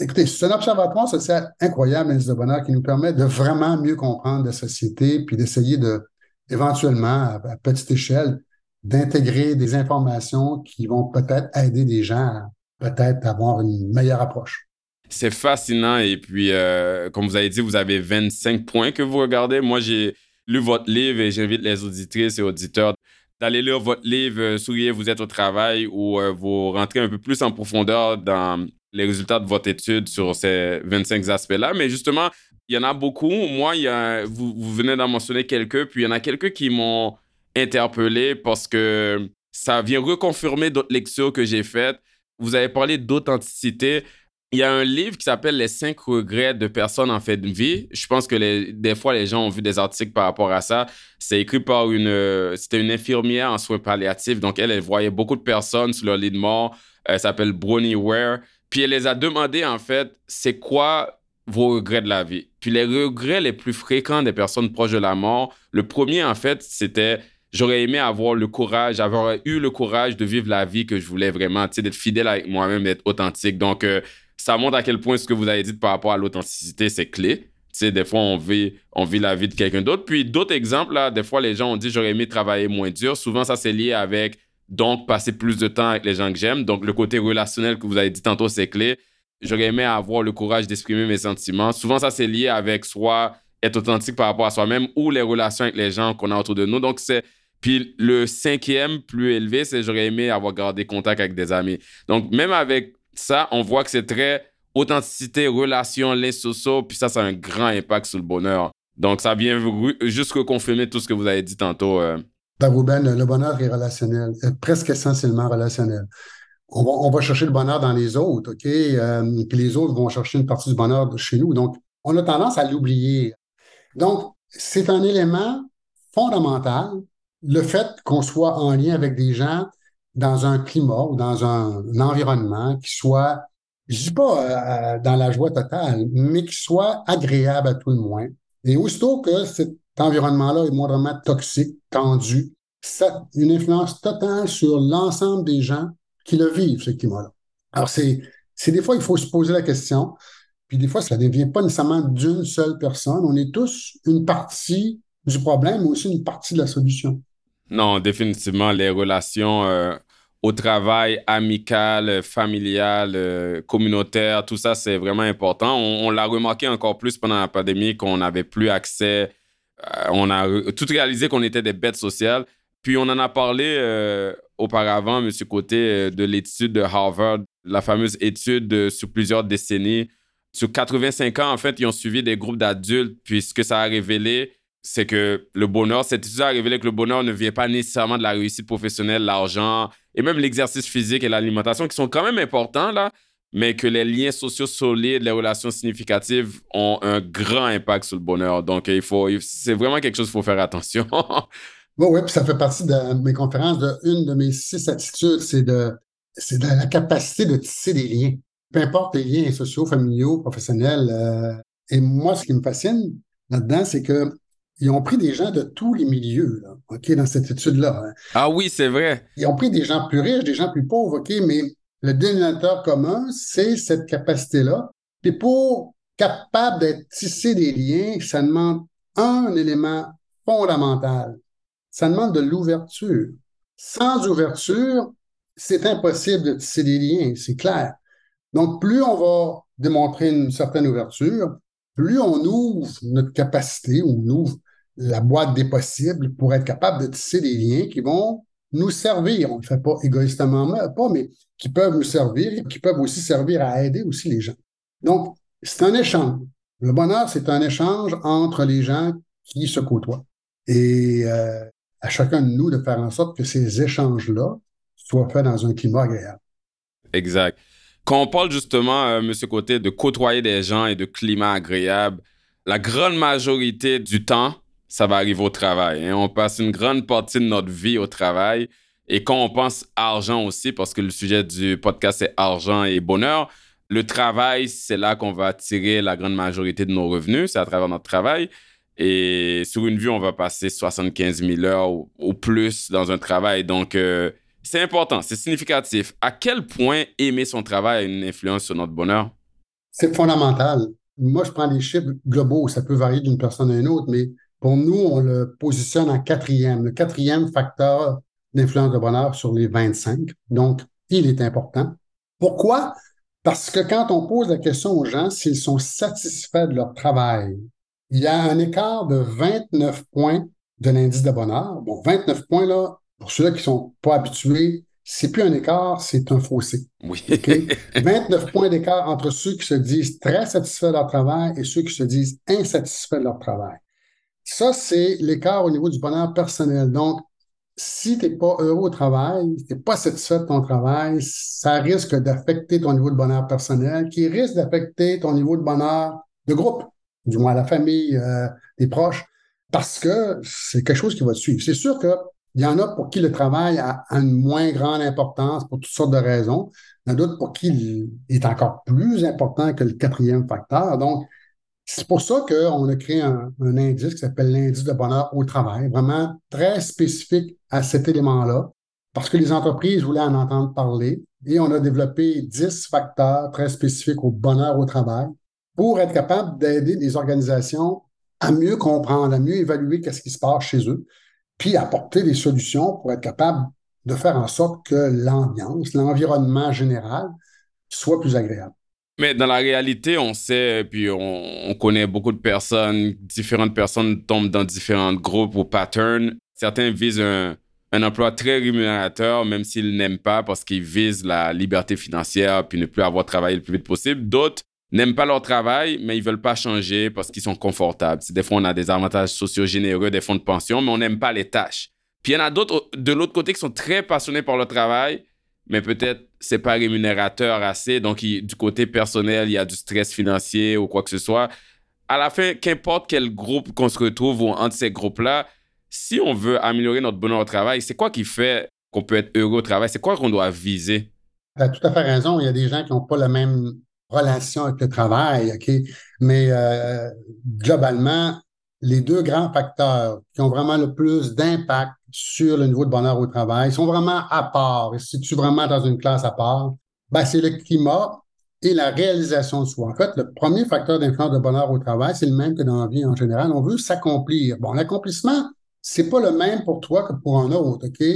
[SPEAKER 3] Écoutez, c'est un observatoire social incroyable, Indice de bonheur, qui nous permet de vraiment mieux comprendre la société puis d'essayer de, éventuellement, à petite échelle, d'intégrer des informations qui vont peut-être aider des gens à peut-être avoir une meilleure approche.
[SPEAKER 2] C'est fascinant. Et puis, euh, comme vous avez dit, vous avez 25 points que vous regardez. Moi, j'ai lu votre livre et j'invite les auditrices et auditeurs d'aller lire votre livre euh, Souriez, vous êtes au travail où euh, vous rentrez un peu plus en profondeur dans les résultats de votre étude sur ces 25 aspects-là. Mais justement, il y en a beaucoup. Moi, il y a, vous, vous venez d'en mentionner quelques, puis il y en a quelques qui m'ont interpellé parce que ça vient reconfirmer d'autres lectures que j'ai faites. Vous avez parlé d'authenticité. Il y a un livre qui s'appelle Les cinq regrets de personnes en fait de vie. Je pense que des fois, les gens ont vu des articles par rapport à ça. C'est écrit par une... C'était une infirmière en soins palliatifs. Donc, elle, elle voyait beaucoup de personnes sur leur lit de mort. Elle s'appelle Bronnie Ware. Puis, elle les a demandé, en fait, c'est quoi vos regrets de la vie? Puis, les regrets les plus fréquents des personnes proches de la mort, le premier, en fait, c'était j'aurais aimé avoir le courage, avoir eu le courage de vivre la vie que je voulais vraiment, tu sais, d'être fidèle avec moi-même, d'être authentique. Donc, euh, ça montre à quel point ce que vous avez dit par rapport à l'authenticité, c'est clé. Tu sais, des fois, on vit, on vit la vie de quelqu'un d'autre. Puis, d'autres exemples, là, des fois, les gens ont dit j'aurais aimé travailler moins dur. Souvent, ça, c'est lié avec, donc, passer plus de temps avec les gens que j'aime. Donc, le côté relationnel que vous avez dit tantôt, c'est clé. j'aurais aimé avoir le courage d'exprimer mes sentiments. Souvent, ça, c'est lié avec soit être authentique par rapport à soi-même ou les relations avec les gens qu'on a autour de nous. Donc, c'est. Puis le cinquième plus élevé, c'est j'aurais aimé avoir gardé contact avec des amis. Donc, même avec ça, on voit que c'est très authenticité, relation, les sociaux, puis ça, ça a un grand impact sur le bonheur. Donc, ça vient juste confirmer tout ce que vous avez dit tantôt. Euh.
[SPEAKER 3] Ben, Ruben, le bonheur est relationnel, presque essentiellement relationnel. On va, chercher le bonheur dans les autres, OK? Euh, puis les autres vont chercher une partie du bonheur chez nous. Donc, on a tendance à l'oublier. Donc, c'est un élément fondamental, le fait qu'on soit en lien avec des gens dans un climat ou dans un, environnement qui soit, je dis pas euh, dans la joie totale, mais qui soit agréable à tout le moins. Et aussitôt que cet environnement-là est moindrement toxique, tendu, ça une influence totale sur l'ensemble des gens qui le vivent, ce climat-là. Alors, c'est, c'est des fois, il faut se poser la question, puis des fois, ça ne vient pas nécessairement d'une seule personne. On est tous une partie du problème, mais aussi une partie de la solution.
[SPEAKER 2] Non, définitivement, les relations euh, au travail, amicales, familiales, euh, communautaires, tout ça, c'est vraiment important. On, l'a remarqué encore plus pendant la pandémie qu'on n'avait plus accès. Euh, on a tout réalisé qu'on était des bêtes sociales. Puis on en a parlé auparavant, M. Côté, de l'étude de Harvard, la fameuse étude sur plusieurs décennies. Sur 85 ans, en fait, ils ont suivi des groupes d'adultes, puis ce que ça a révélé, c'est que le bonheur, cette étude a révélé que le bonheur ne vient pas nécessairement de la réussite professionnelle, l'argent et même l'exercice physique et l'alimentation qui sont quand même importants là, mais que les liens sociaux solides, les relations significatives ont un grand impact sur le bonheur. Donc il faut, c'est vraiment quelque chose qu'il faut faire attention.
[SPEAKER 3] oui, oui, puis ça fait partie de mes conférences. De, une de mes six attitudes, c'est de, c'est de la capacité de tisser des liens. Peu importe les liens sociaux, familiaux, professionnels. Euh, et moi, ce qui me fascine là-dedans, c'est que ils ont pris des gens de tous les milieux, là, OK, dans cette étude-là. Hein.
[SPEAKER 2] Ah oui, c'est vrai.
[SPEAKER 3] Ils ont pris des gens plus riches, des gens plus pauvres, OK, mais le dénominateur commun, c'est cette capacité-là. Puis pour capable d'être tissé des liens, ça demande un élément fondamental. Ça demande de l'ouverture. Sans ouverture, c'est impossible de tisser des liens, c'est clair. Donc, plus on va démontrer une certaine ouverture, plus on ouvre notre capacité, on ouvre la boîte des possibles pour être capable de tisser des liens qui vont nous servir. On ne le fait pas égoïstement, pas, mais qui peuvent nous servir, qui peuvent aussi servir à aider aussi les gens. Donc, c'est un échange. Le bonheur, c'est un échange entre les gens qui se côtoient. Et euh, à chacun de nous de faire en sorte que ces échanges-là soient faits dans un climat agréable.
[SPEAKER 2] Exact. Quand on parle justement, euh, Monsieur Côté, de côtoyer des gens et de climat agréable, la grande majorité du temps, ça va arriver au travail. Hein. On passe une grande partie de notre vie au travail. Et quand on pense argent aussi, parce que le sujet du podcast c'est argent et bonheur, le travail, c'est là qu'on va tirer la grande majorité de nos revenus, c'est à travers notre travail. Et sur une vie, on va passer 75 000 heures ou, plus dans un travail. Donc, euh, c'est important, c'est significatif. À quel point aimer son travail a une influence sur notre bonheur?
[SPEAKER 3] C'est fondamental. Moi, je prends des chiffres globaux. Ça peut varier d'une personne à une autre, mais pour nous, on le positionne en quatrième. Le quatrième facteur d'influence de bonheur sur les 25. Donc, il est important. Pourquoi? Parce que quand on pose la question aux gens s'ils sont satisfaits de leur travail, il y a un écart de 29 points de l'indice de bonheur. Bon, 29 points, là, pour ceux-là qui ne sont pas habitués, c'est plus un écart, c'est un fossé.
[SPEAKER 2] Oui.
[SPEAKER 3] 29 points d'écart entre ceux qui se disent très satisfaits de leur travail et ceux qui se disent insatisfaits de leur travail. Ça, c'est l'écart au niveau du bonheur personnel. Donc, si tu n'es pas heureux au travail, si tu n'es pas satisfait de ton travail, ça risque d'affecter ton niveau de bonheur personnel, qui risque d'affecter ton niveau de bonheur de groupe, du moins la famille, euh, les proches, parce que c'est quelque chose qui va te suivre. C'est sûr que il y en a pour qui le travail a une moins grande importance pour toutes sortes de raisons. Il y en a d'autres pour qui il est encore plus important que le quatrième facteur. Donc, c'est pour ça qu'on a créé un, indice qui s'appelle l'indice de bonheur au travail, vraiment très spécifique à cet élément-là, parce que les entreprises voulaient en entendre parler et on a développé 10 facteurs très spécifiques au bonheur au travail pour être capable d'aider les organisations à mieux comprendre, à mieux évaluer qu'est-ce qui se passe chez eux, puis apporter des solutions pour être capable de faire en sorte que l'ambiance, l'environnement général soit plus agréable.
[SPEAKER 2] Mais dans la réalité, on sait, puis on, on, connaît beaucoup de personnes, différentes personnes tombent dans différents groupes ou patterns. Certains visent un, un emploi très rémunérateur, même s'ils n'aiment pas parce qu'ils visent la liberté financière puis ne plus avoir travaillé le plus vite possible. D'autres n'aiment pas leur travail, mais ils veulent pas changer parce qu'ils sont confortables. Des fois, on a des avantages sociaux généreux, des fonds de pension, mais on n'aime pas les tâches. Puis il y en a d'autres de l'autre côté qui sont très passionnés par leur travail, mais peut-être c'est pas rémunérateur assez. Donc, du côté personnel, il y a du stress financier ou quoi que ce soit. À la fin, qu'importe quel groupe qu'on se retrouve ou entre ces groupes-là, si on veut améliorer notre bonheur au travail, c'est quoi qui fait qu'on peut être heureux au travail? C'est quoi qu'on doit viser?
[SPEAKER 3] Tu as tout à fait raison. Il y a des gens qui n'ont pas la même relation avec le travail, OK? Mais euh, globalement, les deux grands facteurs qui ont vraiment le plus d'impact sur le niveau de bonheur au travail sont vraiment à part. Et si tu es vraiment dans une classe à part, ben, c'est le climat et la réalisation de soi. En fait, le premier facteur d'influence de bonheur au travail, c'est le même que dans la vie en général. On veut s'accomplir. Bon, l'accomplissement, c'est pas le même pour toi que pour un autre, OK?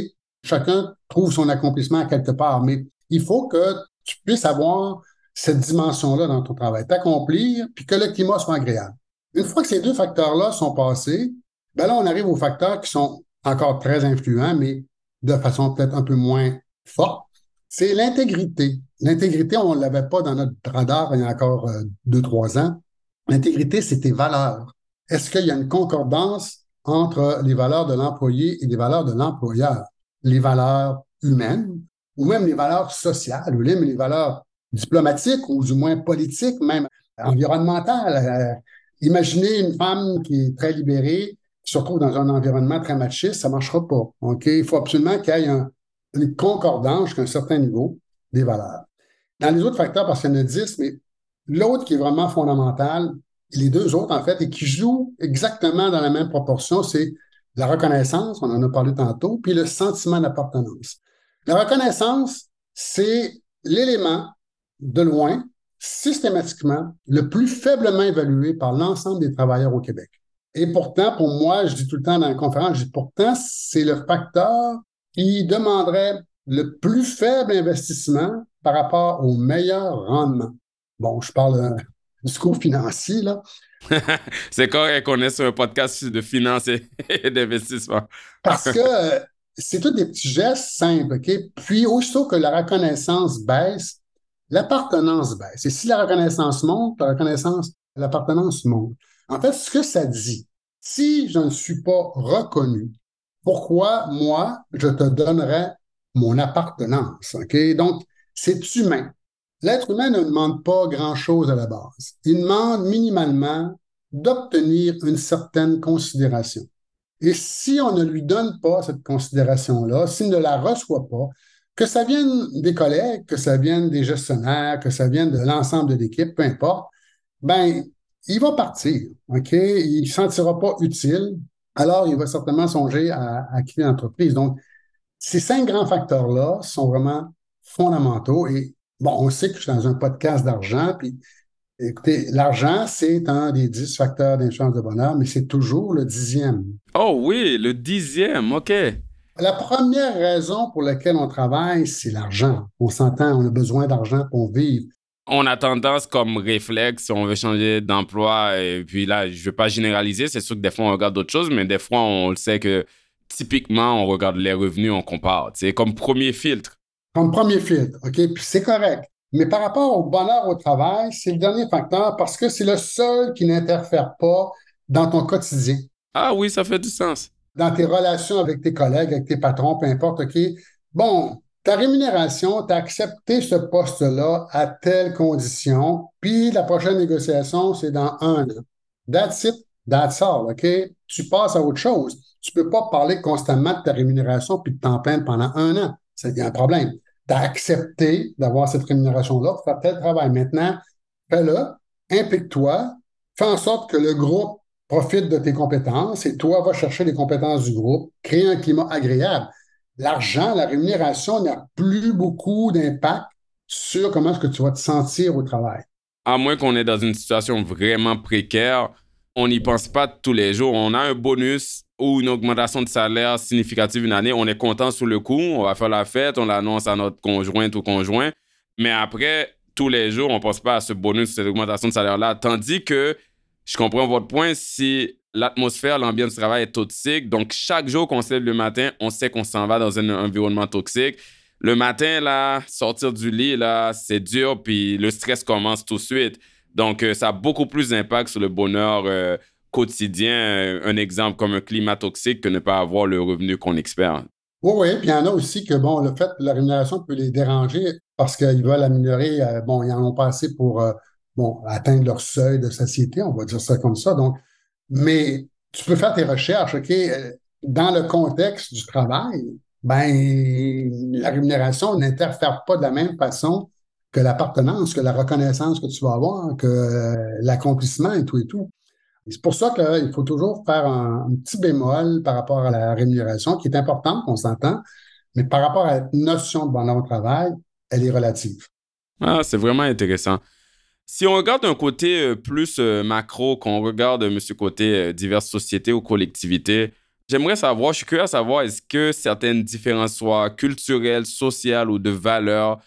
[SPEAKER 3] Chacun trouve son accomplissement à quelque part, mais il faut que tu puisses avoir cette dimension-là dans ton travail, t'accomplir, puis que le climat soit agréable. Une fois que ces deux facteurs-là sont passés, ben là, on arrive aux facteurs qui sont encore très influents, mais de façon peut-être un peu moins forte. C'est l'intégrité. L'intégrité, on ne l'avait pas dans notre radar il y a encore euh, deux, trois ans. L'intégrité, c'est tes valeurs. Est-ce qu'il y a une concordance entre les valeurs de l'employé et les valeurs de l'employeur, les valeurs humaines ou même les valeurs sociales ou même les valeurs diplomatiques ou du moins politiques, même environnementales? Euh, imaginez une femme qui est très libérée, se retrouve dans un environnement très machiste, ça ne marchera pas. Il faut absolument qu'il y ait une concordance jusqu'à un certain niveau des valeurs. Dans les autres facteurs, parce qu'il y en a dix, mais l'autre qui est vraiment fondamental, les deux autres, en fait, et qui jouent exactement dans la même proportion, c'est la reconnaissance, on en a parlé tantôt, puis le sentiment d'appartenance. La reconnaissance, c'est l'élément de loin, systématiquement, le plus faiblement évalué par l'ensemble des travailleurs au Québec. Et pourtant, pour moi, je dis tout le temps dans la conférence, je dis pourtant, c'est le facteur qui demanderait le plus faible investissement par rapport au meilleur rendement. Bon, je parle discours financier, là.
[SPEAKER 2] c'est correct qu'on est sur un podcast de finance et d'investissement.
[SPEAKER 3] Parce que euh, c'est tous des petits gestes simples, OK? Puis, aussitôt que la reconnaissance baisse, l'appartenance baisse. Et si la reconnaissance monte, la reconnaissance, l'appartenance monte. En fait, ce que ça dit, si je ne suis pas reconnu, pourquoi moi, je te donnerais mon appartenance? Donc, c'est humain. L'être humain ne demande pas grand-chose à la base. Il demande minimalement d'obtenir une certaine considération. Et si on ne lui donne pas cette considération-là, s'il ne la reçoit pas, que ça vienne des collègues, que ça vienne des gestionnaires, que ça vienne de l'ensemble de l'équipe, peu importe, ben, il va partir, OK? Il ne se sentira pas utile, alors il va certainement songer à, à créer une entreprise. Donc, ces cinq grands facteurs-là sont vraiment fondamentaux et Bon, on sait que je suis dans un podcast d'argent, puis écoutez, l'argent, c'est un des dix facteurs d'influence de bonheur, mais c'est toujours le dixième.
[SPEAKER 2] Oh oui, le dixième, OK.
[SPEAKER 3] La première raison pour laquelle on travaille, c'est l'argent. On s'entend, on a besoin d'argent pour vivre.
[SPEAKER 2] On a tendance comme réflexe, si on veut changer d'emploi, et puis là, je ne veux pas généraliser, c'est sûr que des fois on regarde d'autres choses, mais des fois on le sait que typiquement on regarde les revenus, on compare. C'est comme premier filtre
[SPEAKER 3] comme premier filtre, OK? Puis c'est correct. Mais par rapport au bonheur au travail, c'est le dernier facteur parce que c'est le seul qui n'interfère pas dans ton quotidien.
[SPEAKER 2] Ah oui, ça fait du sens.
[SPEAKER 3] Dans tes relations avec tes collègues, avec tes patrons, peu importe, OK? Bon, ta rémunération, tu as accepté ce poste-là à telle condition, puis la prochaine négociation, c'est dans un an. That's it, that's all, OK? Tu passes à autre chose. Tu peux pas parler constamment de ta rémunération puis de t'en plaindre pendant un an. C'est un problème. Tu as accepté d'avoir cette rémunération-là pour faire tel travail. Maintenant, fais-le, implique-toi, fais en sorte que le groupe profite de tes compétences et toi, va chercher les compétences du groupe, créer un climat agréable. L'argent, la rémunération n'a plus beaucoup d'impact sur comment est-ce que tu vas te sentir au travail.
[SPEAKER 2] À moins qu'on est dans une situation vraiment précaire, on n'y pense pas tous les jours. On a un bonus ou une augmentation de salaire significative une année, on est content sur le coup, on va faire la fête, on l'annonce à notre conjointe ou conjoint. Mais après, tous les jours, on ne pense pas à ce bonus, cette augmentation de salaire-là. Tandis que je comprends votre point, si l'atmosphère, l'ambiance du travail est toxique, donc chaque jour qu'on se lève le matin, on sait qu'on s'en va dans un environnement toxique. Le matin, là, sortir du lit, là, c'est dur, puis le stress commence tout de suite. Donc, euh, ça a beaucoup plus d'impact sur le bonheur euh, quotidien. Euh, un exemple comme un climat toxique que ne pas avoir le revenu qu'on espère.
[SPEAKER 3] Oui, oui. Puis il y en a aussi que, bon, le fait que la rémunération peut les déranger parce qu'ils veulent améliorer, bon, ils en ont pas assez pour, bon, atteindre leur seuil de satiété, on va dire ça comme ça. Donc, mais tu peux faire tes recherches, OK? Dans le contexte du travail, ben, la rémunération n'interfère pas de la même façon que l'appartenance, que la reconnaissance que tu vas avoir, que euh, l'accomplissement et tout et tout. C'est pour ça qu'il faut toujours faire un, petit bémol par rapport à la rémunération, qui est importante, on s'entend, mais par rapport à la notion de bonheur au travail, elle est relative.
[SPEAKER 2] Ah, c'est vraiment intéressant. Si on regarde un côté euh, plus euh, macro, qu'on regarde, monsieur, côté diverses sociétés ou collectivités, j'aimerais savoir, je suis curieux à savoir, est-ce que certaines différences, soit culturelles, sociales ou de valeurs,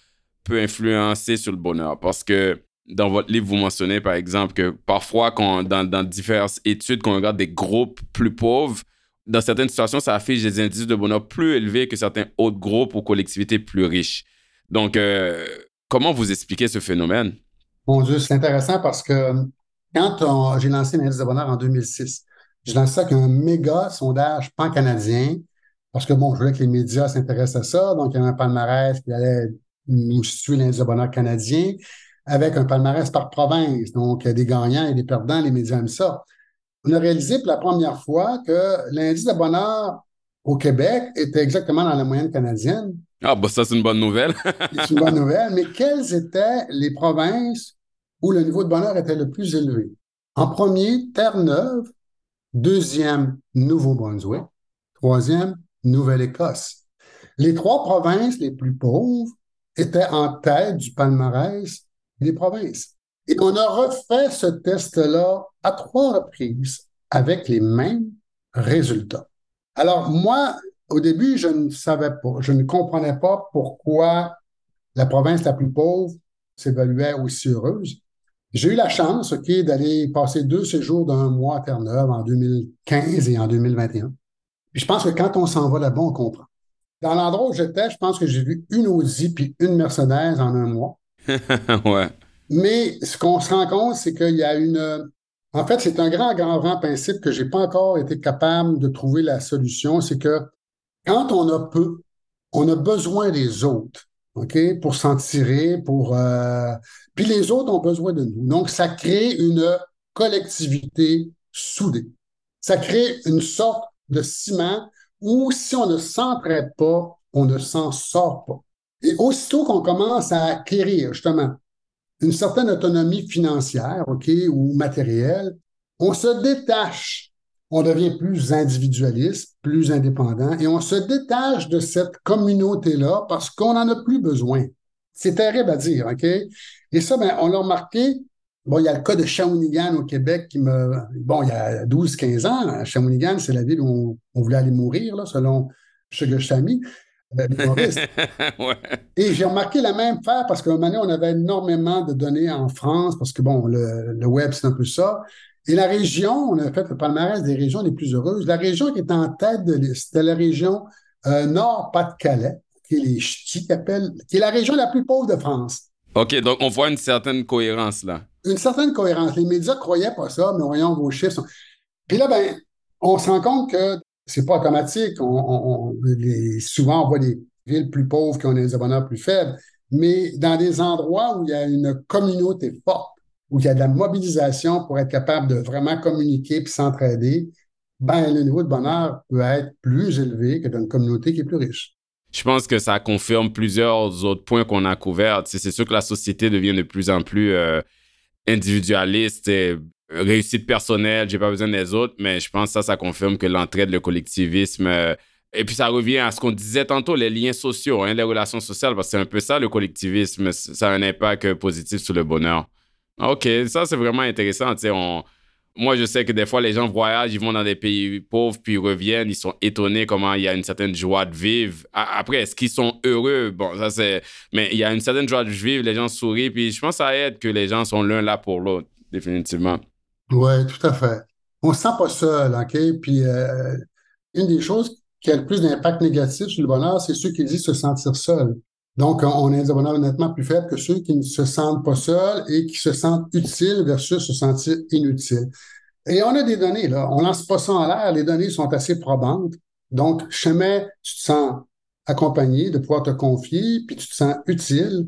[SPEAKER 2] peut influencer sur le bonheur? Parce que dans votre livre, vous mentionnez par exemple que parfois, quand, dans, dans diverses études, quand on regarde des groupes plus pauvres, dans certaines situations, ça affiche des indices de bonheur plus élevés que certains autres groupes ou collectivités plus riches. Donc, euh, comment vous expliquez ce phénomène?
[SPEAKER 3] Mon Dieu, c'est intéressant parce que quand j'ai lancé l'indice de bonheur en 2006, j'ai lancé ça avec un méga sondage pan-canadien parce que, bon, je voulais que les médias s'intéressent à ça. Donc, il y avait un palmarès qui allait nous situer l'indice de bonheur canadien avec un palmarès par province. Donc, des gagnants et des perdants, les médias aiment ça. On a réalisé pour la première fois que l'indice de bonheur au Québec était exactement dans la moyenne canadienne.
[SPEAKER 2] Ah, bah ça, c'est une bonne nouvelle.
[SPEAKER 3] c'est une bonne nouvelle. Mais quelles étaient les provinces où le niveau de bonheur était le plus élevé? En premier, Terre-Neuve. Deuxième, Nouveau-Brunswick. Troisième, Nouvelle-Écosse. Les trois provinces les plus pauvres était en tête du palmarès des provinces. Et on a refait ce test-là à trois reprises avec les mêmes résultats. Alors moi, au début, je ne savais pas, je ne comprenais pas pourquoi la province la plus pauvre s'évaluait aussi heureuse. J'ai eu la chance, OK, d'aller passer deux séjours d'un mois à Terre-Neuve en 2015 et en 2021. Puis je pense que quand on s'en va là-bas, on comprend. Dans l'endroit où j'étais, je pense que j'ai vu une Audi puis une Mercedes en un mois.
[SPEAKER 2] ouais.
[SPEAKER 3] Mais ce qu'on se rend compte, c'est qu'il y a une. En fait, c'est un grand, grand, grand principe que j'ai pas encore été capable de trouver la solution. C'est que quand on a peu, on a besoin des autres, OK, pour s'en tirer, pour. Euh, puis les autres ont besoin de nous. Donc, ça crée une collectivité soudée. Ça crée une sorte de ciment ou si on ne s'entraide pas, on ne s'en sort pas. Et aussitôt qu'on commence à acquérir justement une certaine autonomie financière, OK, ou matérielle, on se détache, on devient plus individualiste, plus indépendant, et on se détache de cette communauté-là parce qu'on n'en a plus besoin. C'est terrible à dire, OK? Et ça, ben, on l'a remarqué Bon, il y a le cas de Shawinigan au Québec qui me. Bon, il y a 12-15 ans, Shawinigan, c'est la ville où on, voulait aller mourir, là, selon Sugar euh, ouais. Et j'ai remarqué la même faire parce qu'à un moment donné, on avait énormément de données en France, parce que bon, le, web, c'est un peu ça. Et la région, on a fait le palmarès des régions les plus heureuses. La région qui est en tête de liste, c'était la région euh, Nord-Pas-de-Calais, qui est les qui, qui est la région la plus pauvre de France.
[SPEAKER 2] OK, donc on voit une certaine cohérence là
[SPEAKER 3] une certaine cohérence. Les médias ne croyaient pas ça, mais voyons vos chiffres. Puis là, ben, on se rend compte que c'est pas automatique. On, souvent, on voit des villes plus pauvres qui ont des abonnés plus faibles, mais dans des endroits où il y a une communauté forte, où il y a de la mobilisation pour être capable de vraiment communiquer puis s'entraider, ben, le niveau de bonheur peut être plus élevé que dans une communauté qui est plus riche.
[SPEAKER 2] Je pense que ça confirme plusieurs autres points qu'on a couverts. C'est sûr que la société devient de plus en plus euh, individualiste, et réussite personnelle, j'ai pas besoin des autres, mais je pense que ça, ça confirme que l'entraide, le collectivisme, euh, et puis ça revient à ce qu'on disait tantôt, les liens sociaux, hein, les relations sociales, parce que c'est un peu ça le collectivisme, ça a un impact positif sur le bonheur. OK, ça c'est vraiment intéressant, on, Moi, je sais que des fois, les gens voyagent, ils vont dans des pays pauvres, puis ils reviennent, ils sont étonnés comment il y a une certaine joie de vivre. Après, est-ce qu'ils sont heureux? Bon, ça c'est... Mais il y a une certaine joie de vivre, les gens sourient, puis je pense que ça aide que les gens sont l'un là pour l'autre, définitivement.
[SPEAKER 3] Oui, tout à fait. On ne se sent pas seul, OK? Puis euh, une des choses qui a le plus d'impact négatif sur le bonheur, c'est ceux qui disent se sentir seul. Donc, on a un bonheur nettement plus faible que ceux qui ne se sentent pas seuls et qui se sentent utiles versus se sentir inutiles. Et on a des données, là. On lance pas ça en l'air. Les données sont assez probantes. Donc, jamais tu te sens accompagné, de pouvoir te confier, puis tu te sens utile.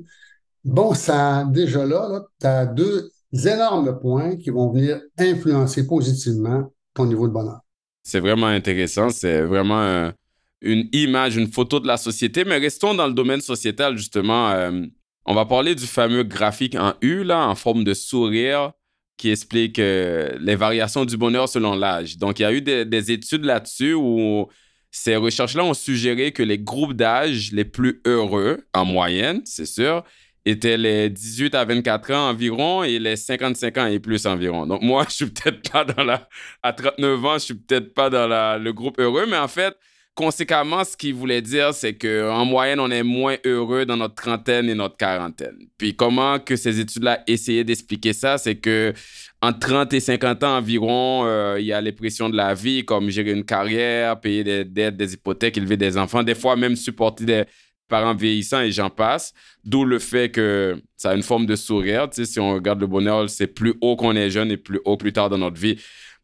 [SPEAKER 3] Bon, ça, déjà là, là tu as deux énormes points qui vont venir influencer positivement ton niveau de bonheur.
[SPEAKER 2] C'est vraiment intéressant. C'est vraiment euh, une image, une photo de la société. Mais restons dans le domaine sociétal, justement. Euh, on va parler du fameux graphique en U, là, en forme de sourire, qui explique euh, les variations du bonheur selon l'âge. Donc, il y a eu des, études là-dessus où ces recherches-là ont suggéré que les groupes d'âge les plus heureux, en moyenne, c'est sûr, étaient les 18 à 24 ans environ et les 55 ans et plus environ. Donc moi, je suis peut-être pas dans la... À 39 ans, je suis peut-être pas dans la... le groupe heureux, mais en fait, conséquemment, ce qu'il voulait dire, c'est qu'en moyenne, on est moins heureux dans notre trentaine et notre quarantaine. Puis comment que ces études-là essayaient d'expliquer ça, c'est que en 30 et 50 ans environ, euh, il y a les pressions de la vie, comme gérer une carrière, payer des dettes, des hypothèques, élever des enfants, des fois même supporter des, parents vieillissants et j'en passe. D'où le fait que ça a une forme de sourire. Tu sais, si on regarde le bonheur, c'est plus haut qu'on est jeune et plus haut plus tard dans notre vie.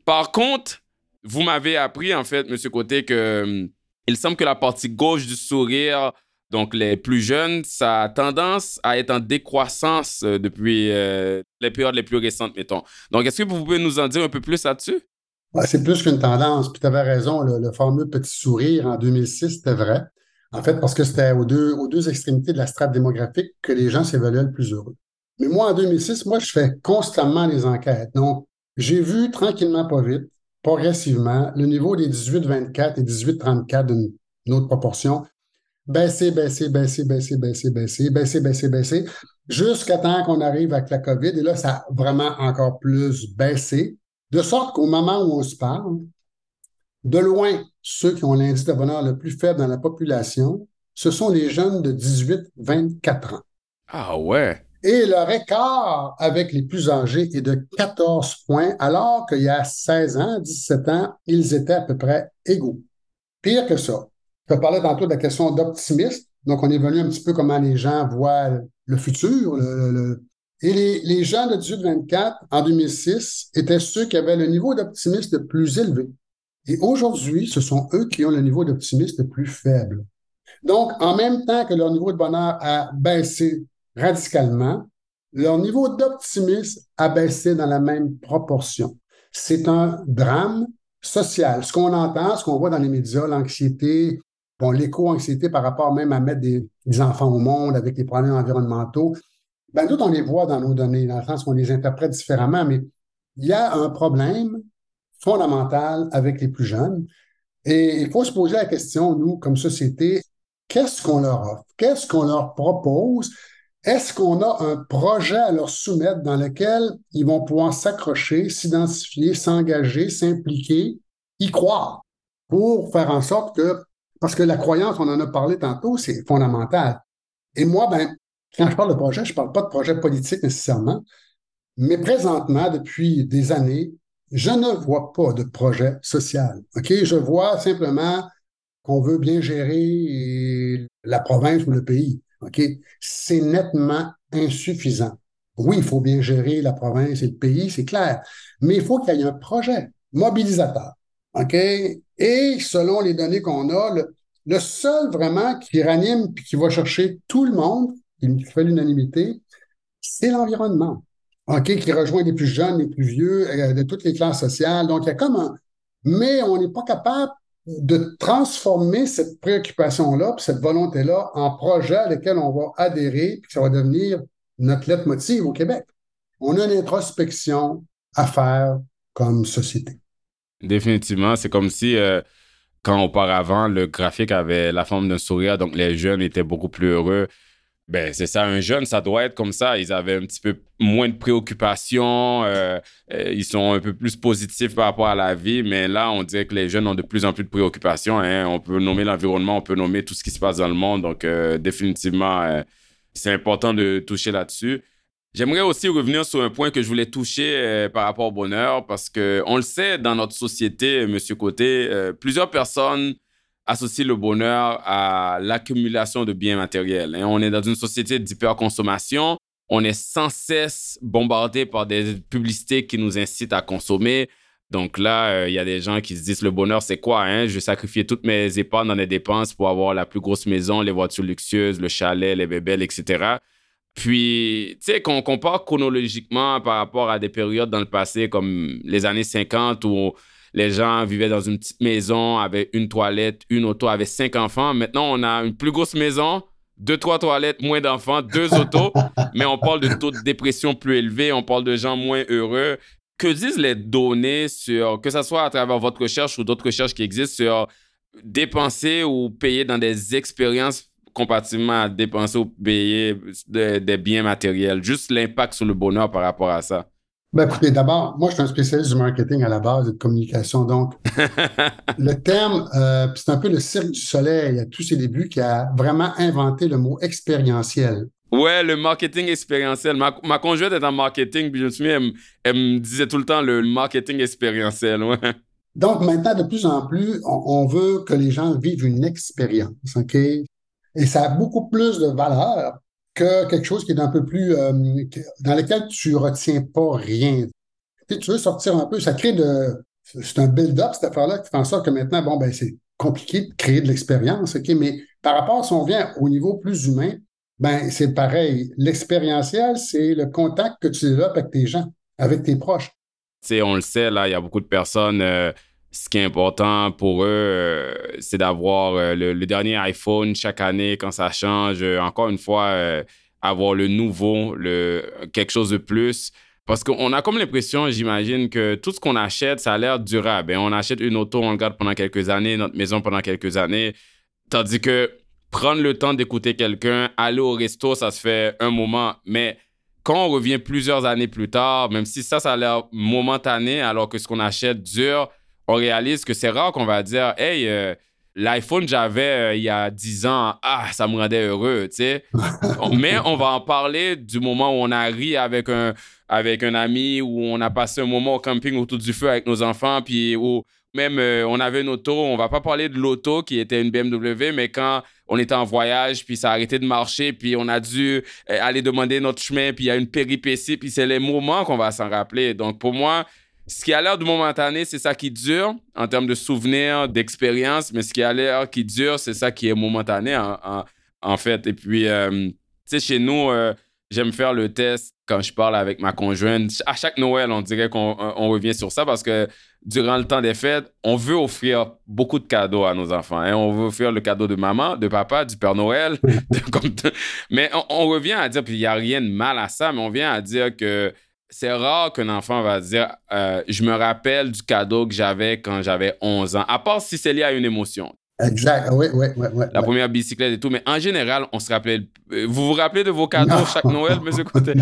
[SPEAKER 2] Par contre, vous m'avez appris, en fait, Monsieur Côté, que hum, il semble que la partie gauche du sourire, donc les plus jeunes, ça a tendance à être en décroissance euh, depuis euh, les périodes les plus récentes, mettons. Donc, est-ce que vous pouvez nous en dire un peu plus là-dessus?
[SPEAKER 3] c'est plus qu'une tendance. Puis tu avais raison, le, fameux petit sourire en 2006, c'était vrai. En fait, parce que c'était aux deux, aux deux extrémités de la strate démographique que les gens s'évaluaient le plus heureux. Mais moi, en 2006, moi, je fais constamment les enquêtes. Donc, j'ai vu tranquillement, pas vite, progressivement, le niveau des 18-24 et 18-34 d'une autre proportion baisser, baisser, baisser, baisser, baisser, baisser, baisser, baisser, baisser, jusqu'à temps qu'on arrive avec la COVID. Et là, ça a vraiment encore plus baissé, de sorte qu'au moment où on se parle, de loin, ceux qui ont l'indice de bonheur le plus faible dans la population, ce sont les jeunes de 18-24 ans.
[SPEAKER 2] Ah ouais.
[SPEAKER 3] Et leur écart avec les plus âgés est de 14 points, alors qu'il y a 16 ans, 17 ans, ils étaient à peu près égaux. Pire que ça. Je parlais tantôt de la question d'optimiste. Donc, on venu un petit peu comment les gens voient le futur. Et les, les, gens de 18-24 en 2006 étaient ceux qui avaient le niveau d'optimisme le plus élevé. Et aujourd'hui, ce sont eux qui ont le niveau d'optimisme le plus faible. Donc, en même temps que leur niveau de bonheur a baissé radicalement, leur niveau d'optimisme a baissé dans la même proportion. C'est un drame social. Ce qu'on entend, ce qu'on voit dans les médias, l'anxiété, bon, l'éco-anxiété par rapport même à mettre des, enfants au monde avec les problèmes environnementaux, ben, nous, on les voit dans nos données, dans le sens qu'on les interprète différemment, mais il y a un problème fondamentale avec les plus jeunes. Et il faut se poser la question, nous, comme société, qu'est-ce qu'on leur offre? Qu'est-ce qu'on leur propose? Est-ce qu'on a un projet à leur soumettre dans lequel ils vont pouvoir s'accrocher, s'identifier, s'engager, s'impliquer, y croire pour faire en sorte que, parce que la croyance, on en a parlé tantôt, c'est fondamental. Et moi, ben, quand je parle de projet, je ne parle pas de projet politique nécessairement, mais présentement, depuis des années, je ne vois pas de projet social. OK? Je vois simplement qu'on veut bien gérer la province ou le pays. OK? C'est nettement insuffisant. Oui, il faut bien gérer la province et le pays, c'est clair. Mais il faut qu'il y ait un projet mobilisateur. OK? Et selon les données qu'on a, le, seul vraiment qui ranime et qui va chercher tout le monde, qui fait l'unanimité, c'est l'environnement. OK, qui rejoint les plus jeunes, les plus vieux, euh, de toutes les classes sociales. Donc, il y a comme un... Mais on n'est pas capable de transformer cette préoccupation-là, cette volonté-là, en projet à lequel on va adhérer, puis ça va devenir notre lettre motive au Québec. On a une introspection à faire comme société.
[SPEAKER 2] Définitivement, c'est comme si euh, quand auparavant le graphique avait la forme d'un sourire, donc les jeunes étaient beaucoup plus heureux, Ben, c'est ça, un jeune, ça doit être comme ça. Ils avaient un petit peu moins de préoccupations, euh, euh, ils sont un peu plus positifs par rapport à la vie, mais là, on dirait que les jeunes ont de plus en plus de préoccupations. Hein. On peut nommer l'environnement, on peut nommer tout ce qui se passe dans le monde, donc euh, définitivement, c'est important de toucher là-dessus. J'aimerais aussi revenir sur un point que je voulais toucher par rapport au bonheur, parce que on le sait dans notre société, Monsieur Côté, plusieurs personnes associe le bonheur à l'accumulation de biens matériels. On est dans une société d'hyperconsommation. On est sans cesse bombardé par des publicités qui nous incitent à consommer. Donc là, euh, il y a des gens qui se disent le bonheur, c'est quoi hein? Je vais sacrifier toutes mes épargnes dans les dépenses pour avoir la plus grosse maison, les voitures luxueuses, le chalet, les bébés, etc. Puis, tu sais, qu'on compare chronologiquement par rapport à des périodes dans le passé comme les années 50 où les gens vivaient dans une petite maison avec une toilette, une auto, avec cinq enfants. Maintenant, on a une plus grosse maison, deux, trois toilettes, moins d'enfants, deux autos, mais on parle de taux de dépression plus élevé, on parle de gens moins heureux. Que disent les données sur, que ce soit à travers votre recherche ou d'autres recherches qui existent sur dépenser ou payer dans des expériences comparativement à dépenser ou payer des biens matériels? Juste l'impact sur le bonheur par rapport à ça.
[SPEAKER 3] Ben écoutez, d'abord, moi, je suis un spécialiste du marketing à la base et de communication. Donc, le terme, euh, c'est un peu le cirque du soleil à tous ses débuts qui a vraiment inventé le mot expérientiel.
[SPEAKER 2] Ouais, le marketing expérientiel. Ma, ma conjointe est en marketing, puis je me souviens, elle, me disait tout le temps le, marketing expérientiel. Ouais.
[SPEAKER 3] Donc, maintenant, de plus en plus, on, on, veut que les gens vivent une expérience, OK? Et ça a beaucoup plus de valeur que quelque chose qui est un peu plus euh, dans lequel tu retiens pas rien. Tu, veux sortir un peu, ça crée de. C'est un build-up, cette affaire-là, qui fait en sorte que maintenant, bon, ben, c'est compliqué de créer de l'expérience, OK? Mais par rapport, si on vient au niveau plus humain, ben, c'est pareil. L'expérientiel, c'est le contact que tu développes avec tes gens, avec tes proches.
[SPEAKER 2] Tu sais, on le sait, là, il y a beaucoup de personnes. Euh, ce qui est important pour eux, euh, c'est d'avoir euh, le, dernier iPhone chaque année quand ça change. Euh, encore une fois, avoir le nouveau, le, quelque chose de plus. Parce qu'on a comme l'impression, j'imagine, que tout ce qu'on achète, ça a l'air durable. On achète une auto, on le garde pendant quelques années, notre maison pendant quelques années. Tandis que prendre le temps d'écouter quelqu'un, aller au resto, ça se fait un moment. Mais quand on revient plusieurs années plus tard, même si ça, ça a l'air momentané, alors que ce qu'on achète dure, on réalise que c'est rare qu'on va dire Hey, euh, l'iPhone j'avais euh, il y a 10 ans, ah, ça me rendait heureux, tu sais. Mais on va en parler du moment où on a ri avec un, avec un ami, où on a passé un moment au camping autour du feu avec nos enfants, puis où même euh, on avait une auto, on va pas parler de l'auto qui était une BMW, mais quand on était en voyage, puis ça a arrêté de marcher, puis on a dû aller demander notre chemin, puis il y a une péripétie, puis c'est les moments qu'on va s'en rappeler. Donc pour moi, ce qui a l'air de momentané, c'est ça qui dure en termes de souvenirs, d'expérience, mais ce qui a l'air qui dure, c'est ça qui est momentané en, fait. Et puis, euh, tu sais, chez nous, euh, j'aime faire le test quand je parle avec ma conjointe. À chaque Noël, on dirait qu'on revient sur ça parce que durant le temps des fêtes, on veut offrir beaucoup de cadeaux à nos enfants. Hein. On veut offrir le cadeau de maman, de papa, du Père Noël. mais on, on, revient à dire, puis il n'y a rien de mal à ça, mais on vient à dire que c'est rare qu'un enfant va dire euh, Je me rappelle du cadeau que j'avais quand j'avais 11 ans, à part si c'est lié à une émotion.
[SPEAKER 3] Exact, oui, oui, oui.
[SPEAKER 2] La première bicyclette et tout, mais en général, on se rappelle. Euh, vous vous rappelez de vos cadeaux chaque Noël, monsieur Côté?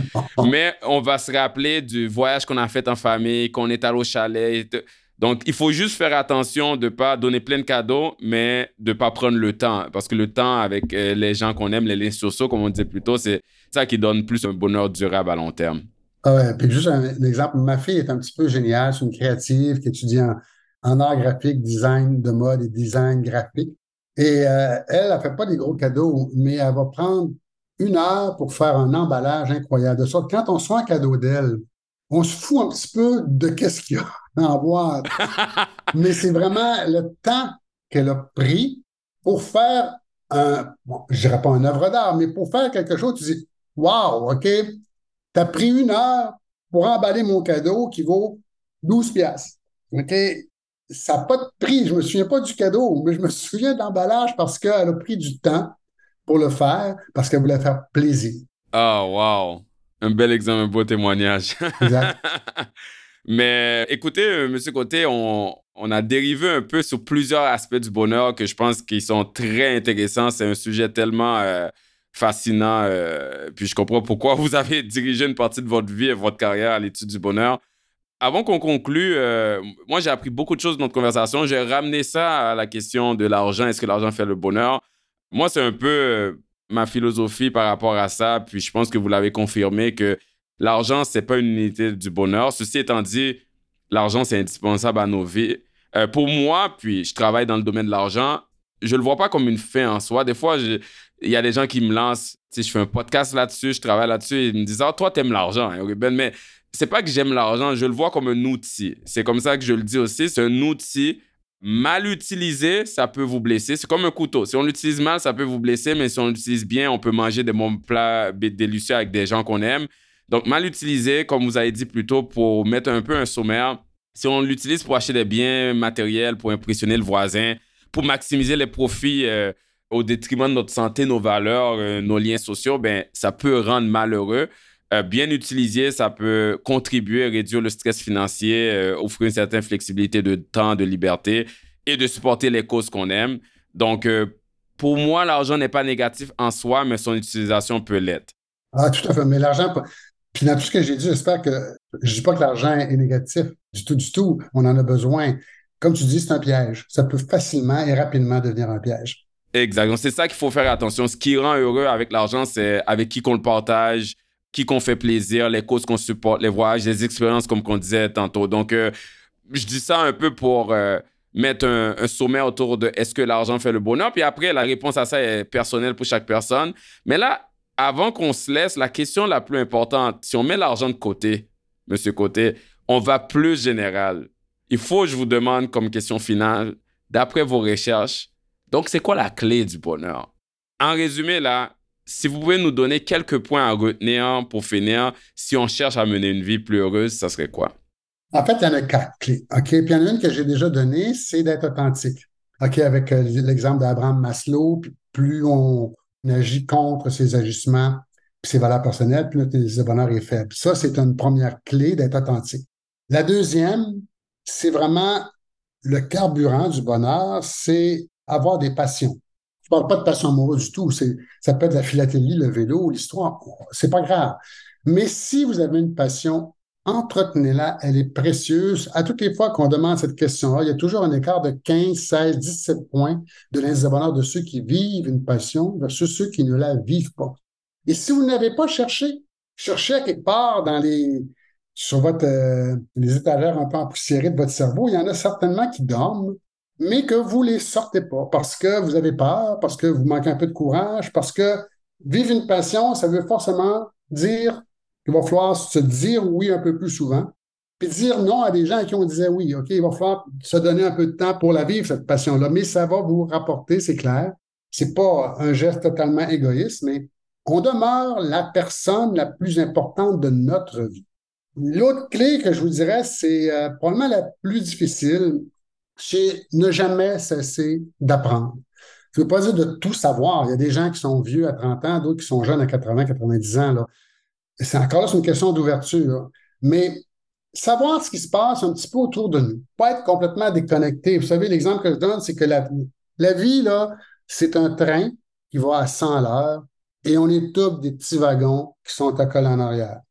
[SPEAKER 2] mais on va se rappeler du voyage qu'on a fait en famille, qu'on est allé au chalet. Donc, il faut juste faire attention de ne pas donner plein de cadeaux, mais de ne pas prendre le temps. Parce que le temps avec euh, les gens qu'on aime, les liens sociaux, comme on disait plus tôt, c'est ça qui donne plus un bonheur durable à long terme.
[SPEAKER 3] Ah ouais, puis juste un, exemple, ma fille est un petit peu géniale, c'est une créative qui étudie en, art graphique, design de mode et design graphique. Et euh, elle, elle fait pas des gros cadeaux, mais elle va prendre une heure pour faire un emballage incroyable. De sorte quand on soit un cadeau d'elle, on se fout un petit peu de qu'est-ce qu'il y a en boîte. mais c'est vraiment le temps qu'elle a pris pour faire un, bon, je dirais pas une œuvre d'art, mais pour faire quelque chose, tu dis, wow, OK, tu as pris une heure pour emballer mon cadeau qui vaut 12 piastres. OK? Ça n'a pas de prix. Je ne me souviens pas du cadeau, mais je me souviens de l'emballage parce qu'elle a pris du temps pour le faire, parce qu'elle voulait faire plaisir.
[SPEAKER 2] Oh, wow! Un bel exemple, un beau témoignage. Exact. mais écoutez, euh, M. Côté, on, on, a dérivé un peu sur plusieurs aspects du bonheur que je pense qu'ils sont très intéressants. C'est un sujet tellement... Euh, fascinant. Euh, puis je comprends pourquoi vous avez dirigé une partie de votre vie et votre carrière à l'étude du bonheur. Avant qu'on conclue, euh, moi j'ai appris beaucoup de choses dans notre conversation. J'ai ramené ça à la question de l'argent. Est-ce que l'argent fait le bonheur? Moi, c'est un peu euh, ma philosophie par rapport à ça. Puis je pense que vous l'avez confirmé que l'argent, c'est pas une unité du bonheur. Ceci étant dit, l'argent, c'est indispensable à nos vies. pour moi, puis je travaille dans le domaine de l'argent, je le vois pas comme une fin en soi. Des fois, il y a des gens qui me lancent, je fais un podcast là-dessus, je travaille là-dessus, ils me disent, ah, toi, t'aimes l'argent, hein, mais c'est pas que j'aime l'argent, je le vois comme un outil. C'est comme ça que je le dis aussi, c'est un outil mal utilisé, ça peut vous blesser. C'est comme un couteau. Si on l'utilise mal, ça peut vous blesser, mais si on l'utilise bien, on peut manger des bons plats délicieux avec des gens qu'on aime. Donc, mal utilisé, comme vous avez dit plus tôt, pour mettre un peu un sommaire, si on l'utilise pour acheter des biens matériels, pour impressionner le voisin, pour maximiser les profits euh, au détriment de notre santé, nos valeurs, euh, nos liens sociaux, ben, ça peut rendre malheureux. Euh, bien utilisé, ça peut contribuer à réduire le stress financier, offrir une certaine flexibilité de temps, de liberté et de supporter les causes qu'on aime. Donc, pour moi, l'argent n'est pas négatif en soi, mais son utilisation peut l'être.
[SPEAKER 3] Ah, tout à fait. Mais l'argent, puis dans tout ce que j'ai dit, j'espère que je ne dis pas que l'argent est négatif du tout, du tout. On en a besoin comme tu dis, c'est un piège. Ça peut facilement et rapidement devenir un piège.
[SPEAKER 2] Exactement. C'est ça qu'il faut faire attention. Ce qui rend heureux avec l'argent, c'est avec qui qu'on le partage, qui qu'on fait plaisir, les causes qu'on supporte, les voyages, les expériences, comme qu'on disait tantôt. Donc, euh, je dis ça un peu pour euh, mettre un, sommet autour de est-ce que l'argent fait le bonheur? Puis après, la réponse à ça est personnelle pour chaque personne. Mais là, avant qu'on se laisse, la question la plus importante, si on met l'argent de côté, monsieur Côté, on va plus général il faut je vous demande comme question finale, d'après vos recherches, donc c'est quoi la clé du bonheur? En résumé, là, si vous pouvez nous donner quelques points à retenir pour finir, si on cherche à mener une vie plus heureuse, ça serait quoi?
[SPEAKER 3] En fait, il y en a quatre clés. OK? Puis il y en a une que j'ai déjà donnée, c'est d'être authentique. OK? Avec euh, l'exemple d'Abraham Maslow, plus on agit contre ses ajustements, puis ses valeurs personnelles, plus notre bonheur est faible. Ça, c'est une première clé d'être authentique. La deuxième, c'est vraiment le carburant du bonheur, c'est avoir des passions. Je parle pas de passion amoureuse du tout. C'est, ça peut être la philatélie, le vélo, l'histoire. C'est pas grave. Mais si vous avez une passion, entretenez-la. Elle est précieuse. À toutes les fois qu'on demande cette question-là, il y a toujours un écart de 15, 16, 17 points de l'indice de ceux qui vivent une passion versus ceux qui ne la vivent pas. Et si vous n'avez pas cherché, cherchez à quelque part dans les, sur euh, les étagères un peu empoussiérées de votre cerveau, il y en a certainement qui dorment, mais que vous les sortez pas parce que vous avez peur, parce que vous manquez un peu de courage, parce que vivre une passion, ça veut forcément dire qu'il va falloir se dire oui un peu plus souvent, puis dire non à des gens à qui on disait oui. OK, il va falloir se donner un peu de temps pour la vivre, cette passion-là, mais ça va vous rapporter, c'est clair. C'est pas un geste totalement égoïste, mais on demeure la personne la plus importante de notre vie. L'autre clé que je vous dirais, c'est euh, probablement la plus difficile, c'est ne jamais cesser d'apprendre. Je ne veux pas dire de tout savoir. Il y a des gens qui sont vieux à 30 ans, d'autres qui sont jeunes à 80, 90 ans. Là. C'est encore là, c'est une question d'ouverture. Mais savoir ce qui se passe un petit peu autour de nous, pas être complètement déconnecté. Vous savez, l'exemple que je donne, c'est que la, la vie, là, c'est un train qui va à 100 à l'heure et on est tous des petits wagons qui sont à colle en arrière.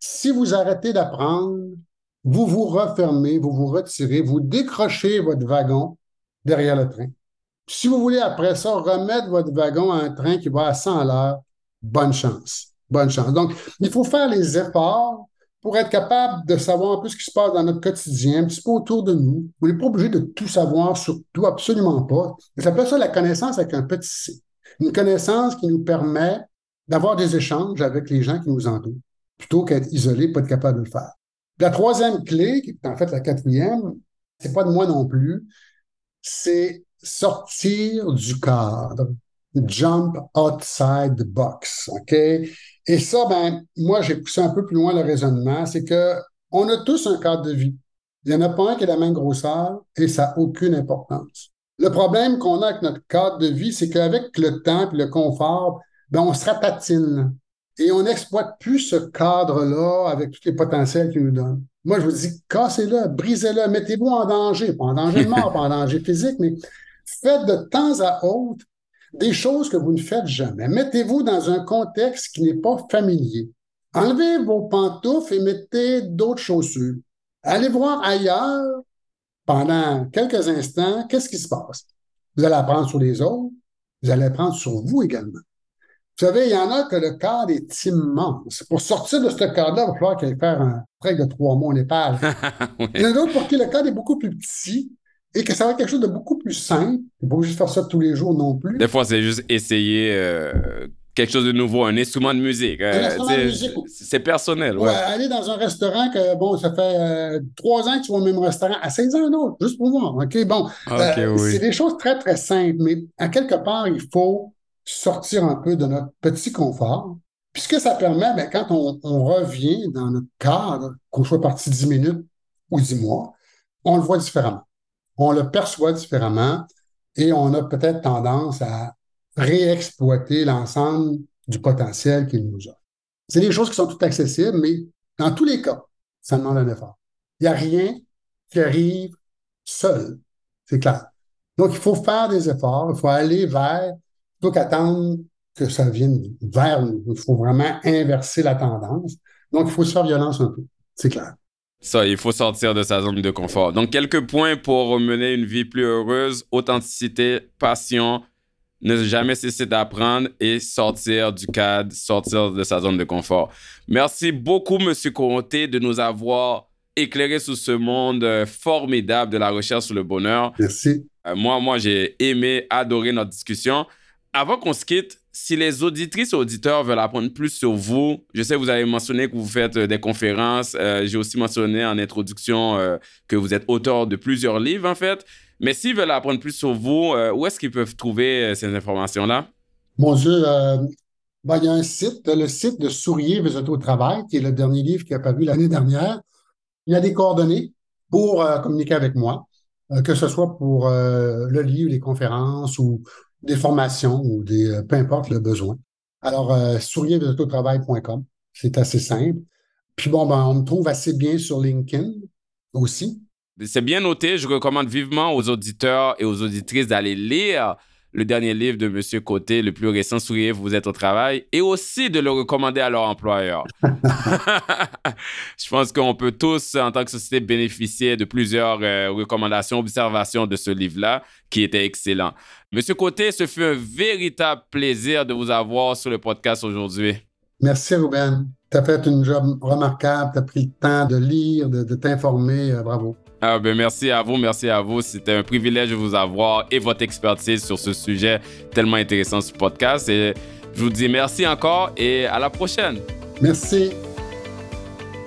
[SPEAKER 3] Si vous arrêtez d'apprendre, vous vous refermez, vous vous retirez, vous décrochez votre wagon derrière le train. Si vous voulez après ça remettre votre wagon à un train qui va à 100 à l'heure, bonne chance. Bonne chance. Donc, il faut faire les efforts pour être capable de savoir un peu ce qui se passe dans notre quotidien, un petit peu autour de nous. On n'est pas obligé de tout savoir sur tout, absolument pas. Ça s'appelle ça la connaissance avec un petit C. Une connaissance qui nous permet d'avoir des échanges avec les gens qui nous entourent plutôt qu'être isolé, pas être capable de le faire. La troisième clé, qui est en fait la quatrième, c'est pas de moi non plus, c'est sortir du cadre. Jump outside the box. OK? Et ça, ben, moi, j'ai poussé un peu plus loin le raisonnement. C'est que on a tous un cadre de vie. Il n'y en a pas un qui est la même grosseur et ça n'a aucune importance. Le problème qu'on a avec notre cadre de vie, c'est qu'avec le temps et le confort, ben, on se ratatine et on n'exploite plus ce cadre-là avec tous les potentiels qu'il nous donne. Moi, je vous dis, cassez-le, brisez-le, mettez-vous en danger, pas en danger de mort, pas en danger physique, mais faites de temps à autre des choses que vous ne faites jamais. Mettez-vous dans un contexte qui n'est pas familier. Enlevez vos pantoufles et mettez d'autres chaussures. Allez voir ailleurs pendant quelques instants qu'est-ce qui se passe? Vous allez apprendre sur les autres, vous allez apprendre sur vous également. Vous savez, il y en a que le cadre est immense. Pour sortir de ce cadre-là, il va falloir qu'il faire un prêt de trois mois en Népal. Il y en a d'autres pour qui le cadre est beaucoup plus petit et que ça va être quelque chose de beaucoup plus simple. Il ne faut pas juste faire ça tous les jours non plus.
[SPEAKER 2] Des fois, c'est juste essayer euh, quelque chose de nouveau, un instrument de musique.
[SPEAKER 3] Un instrument de musique.
[SPEAKER 2] C'est personnel,
[SPEAKER 3] ouais.
[SPEAKER 2] ouais.
[SPEAKER 3] Aller dans un restaurant que, bon, ça fait euh, trois ans que tu vas au même restaurant, essaye-en un autre, juste pour voir. OK, bon. Euh,
[SPEAKER 2] oui.
[SPEAKER 3] C'est des choses très, très simples, mais à quelque part, il faut sortir un peu de notre petit confort. Puis ce que ça permet, ben, quand on, on revient dans notre cadre, qu'on soit parti dix minutes ou dix mois, on le voit différemment. On le perçoit différemment et on a peut-être tendance à réexploiter l'ensemble du potentiel qu'il nous offre. C'est des choses qui sont toutes accessibles, mais dans tous les cas, ça demande un effort. Il n'y a rien qui arrive seul, c'est clair. Donc, il faut faire des efforts, il faut aller vers, plutôt qu'attendre que ça vienne vers nous. Il faut vraiment inverser la tendance. Donc, il faut se faire violence un peu, c'est clair.
[SPEAKER 2] Ça, il faut sortir de sa zone de confort. Donc, quelques points pour mener une vie plus heureuse authenticité, passion, ne jamais cesser d'apprendre et sortir du cadre, sortir de sa zone de confort. Merci beaucoup, Monsieur Comté, de nous avoir éclairé sur ce monde euh, formidable de la recherche sur le bonheur.
[SPEAKER 3] Merci.
[SPEAKER 2] Euh, moi, moi, j'ai aimé, adoré notre discussion. Avant qu'on se quitte, si les auditrices et auditeurs veulent apprendre plus sur vous, je sais que vous avez mentionné que vous faites euh, des conférences. Euh, j'ai aussi mentionné en introduction euh, que vous êtes auteur de plusieurs livres, en fait. Mais s'ils veulent apprendre plus sur vous, où est-ce qu'ils peuvent trouver ces informations-là?
[SPEAKER 3] Mon Dieu, ben, il y a un site, le site de Sourier êtes au travail, qui est le dernier livre qui a paru l'année dernière. Il y a des coordonnées pour communiquer avec moi, que ce soit pour le livre, les conférences ou des formations ou des euh, peu importe le besoin. Alors, euh, souriervousetautravail.com, c'est assez simple. Puis bon, ben, on me trouve assez bien sur LinkedIn aussi.
[SPEAKER 2] C'est bien noté. Je recommande vivement aux auditeurs et aux auditrices d'aller lire le dernier livre de M. Côté, le plus récent, Souriez, vous êtes au travail, et aussi de le recommander à leur employeur. Je pense qu'on peut tous, en tant que société, bénéficier de plusieurs euh, recommandations, observations de ce livre-là, qui était excellent. Monsieur Côté, ce fut un véritable plaisir de vous avoir sur le podcast aujourd'hui.
[SPEAKER 3] Merci, Ruben. Tu as fait une job remarquable. Tu as pris le temps de lire, de, de t'informer. Euh, bravo.
[SPEAKER 2] Ah ben merci à vous, merci à vous. C'était un privilège de vous avoir et votre expertise sur ce sujet tellement intéressant sur le podcast. Et je vous dis merci encore et à la prochaine.
[SPEAKER 3] Merci.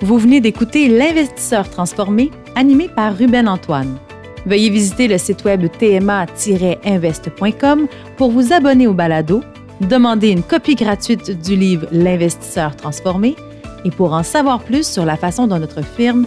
[SPEAKER 1] Vous venez d'écouter L'investisseur transformé, animé par Ruben Antoine. Veuillez visiter le site web tma-invest.com pour vous abonner au balado, demander une copie gratuite du livre L'investisseur transformé et pour en savoir plus sur la façon dont notre firme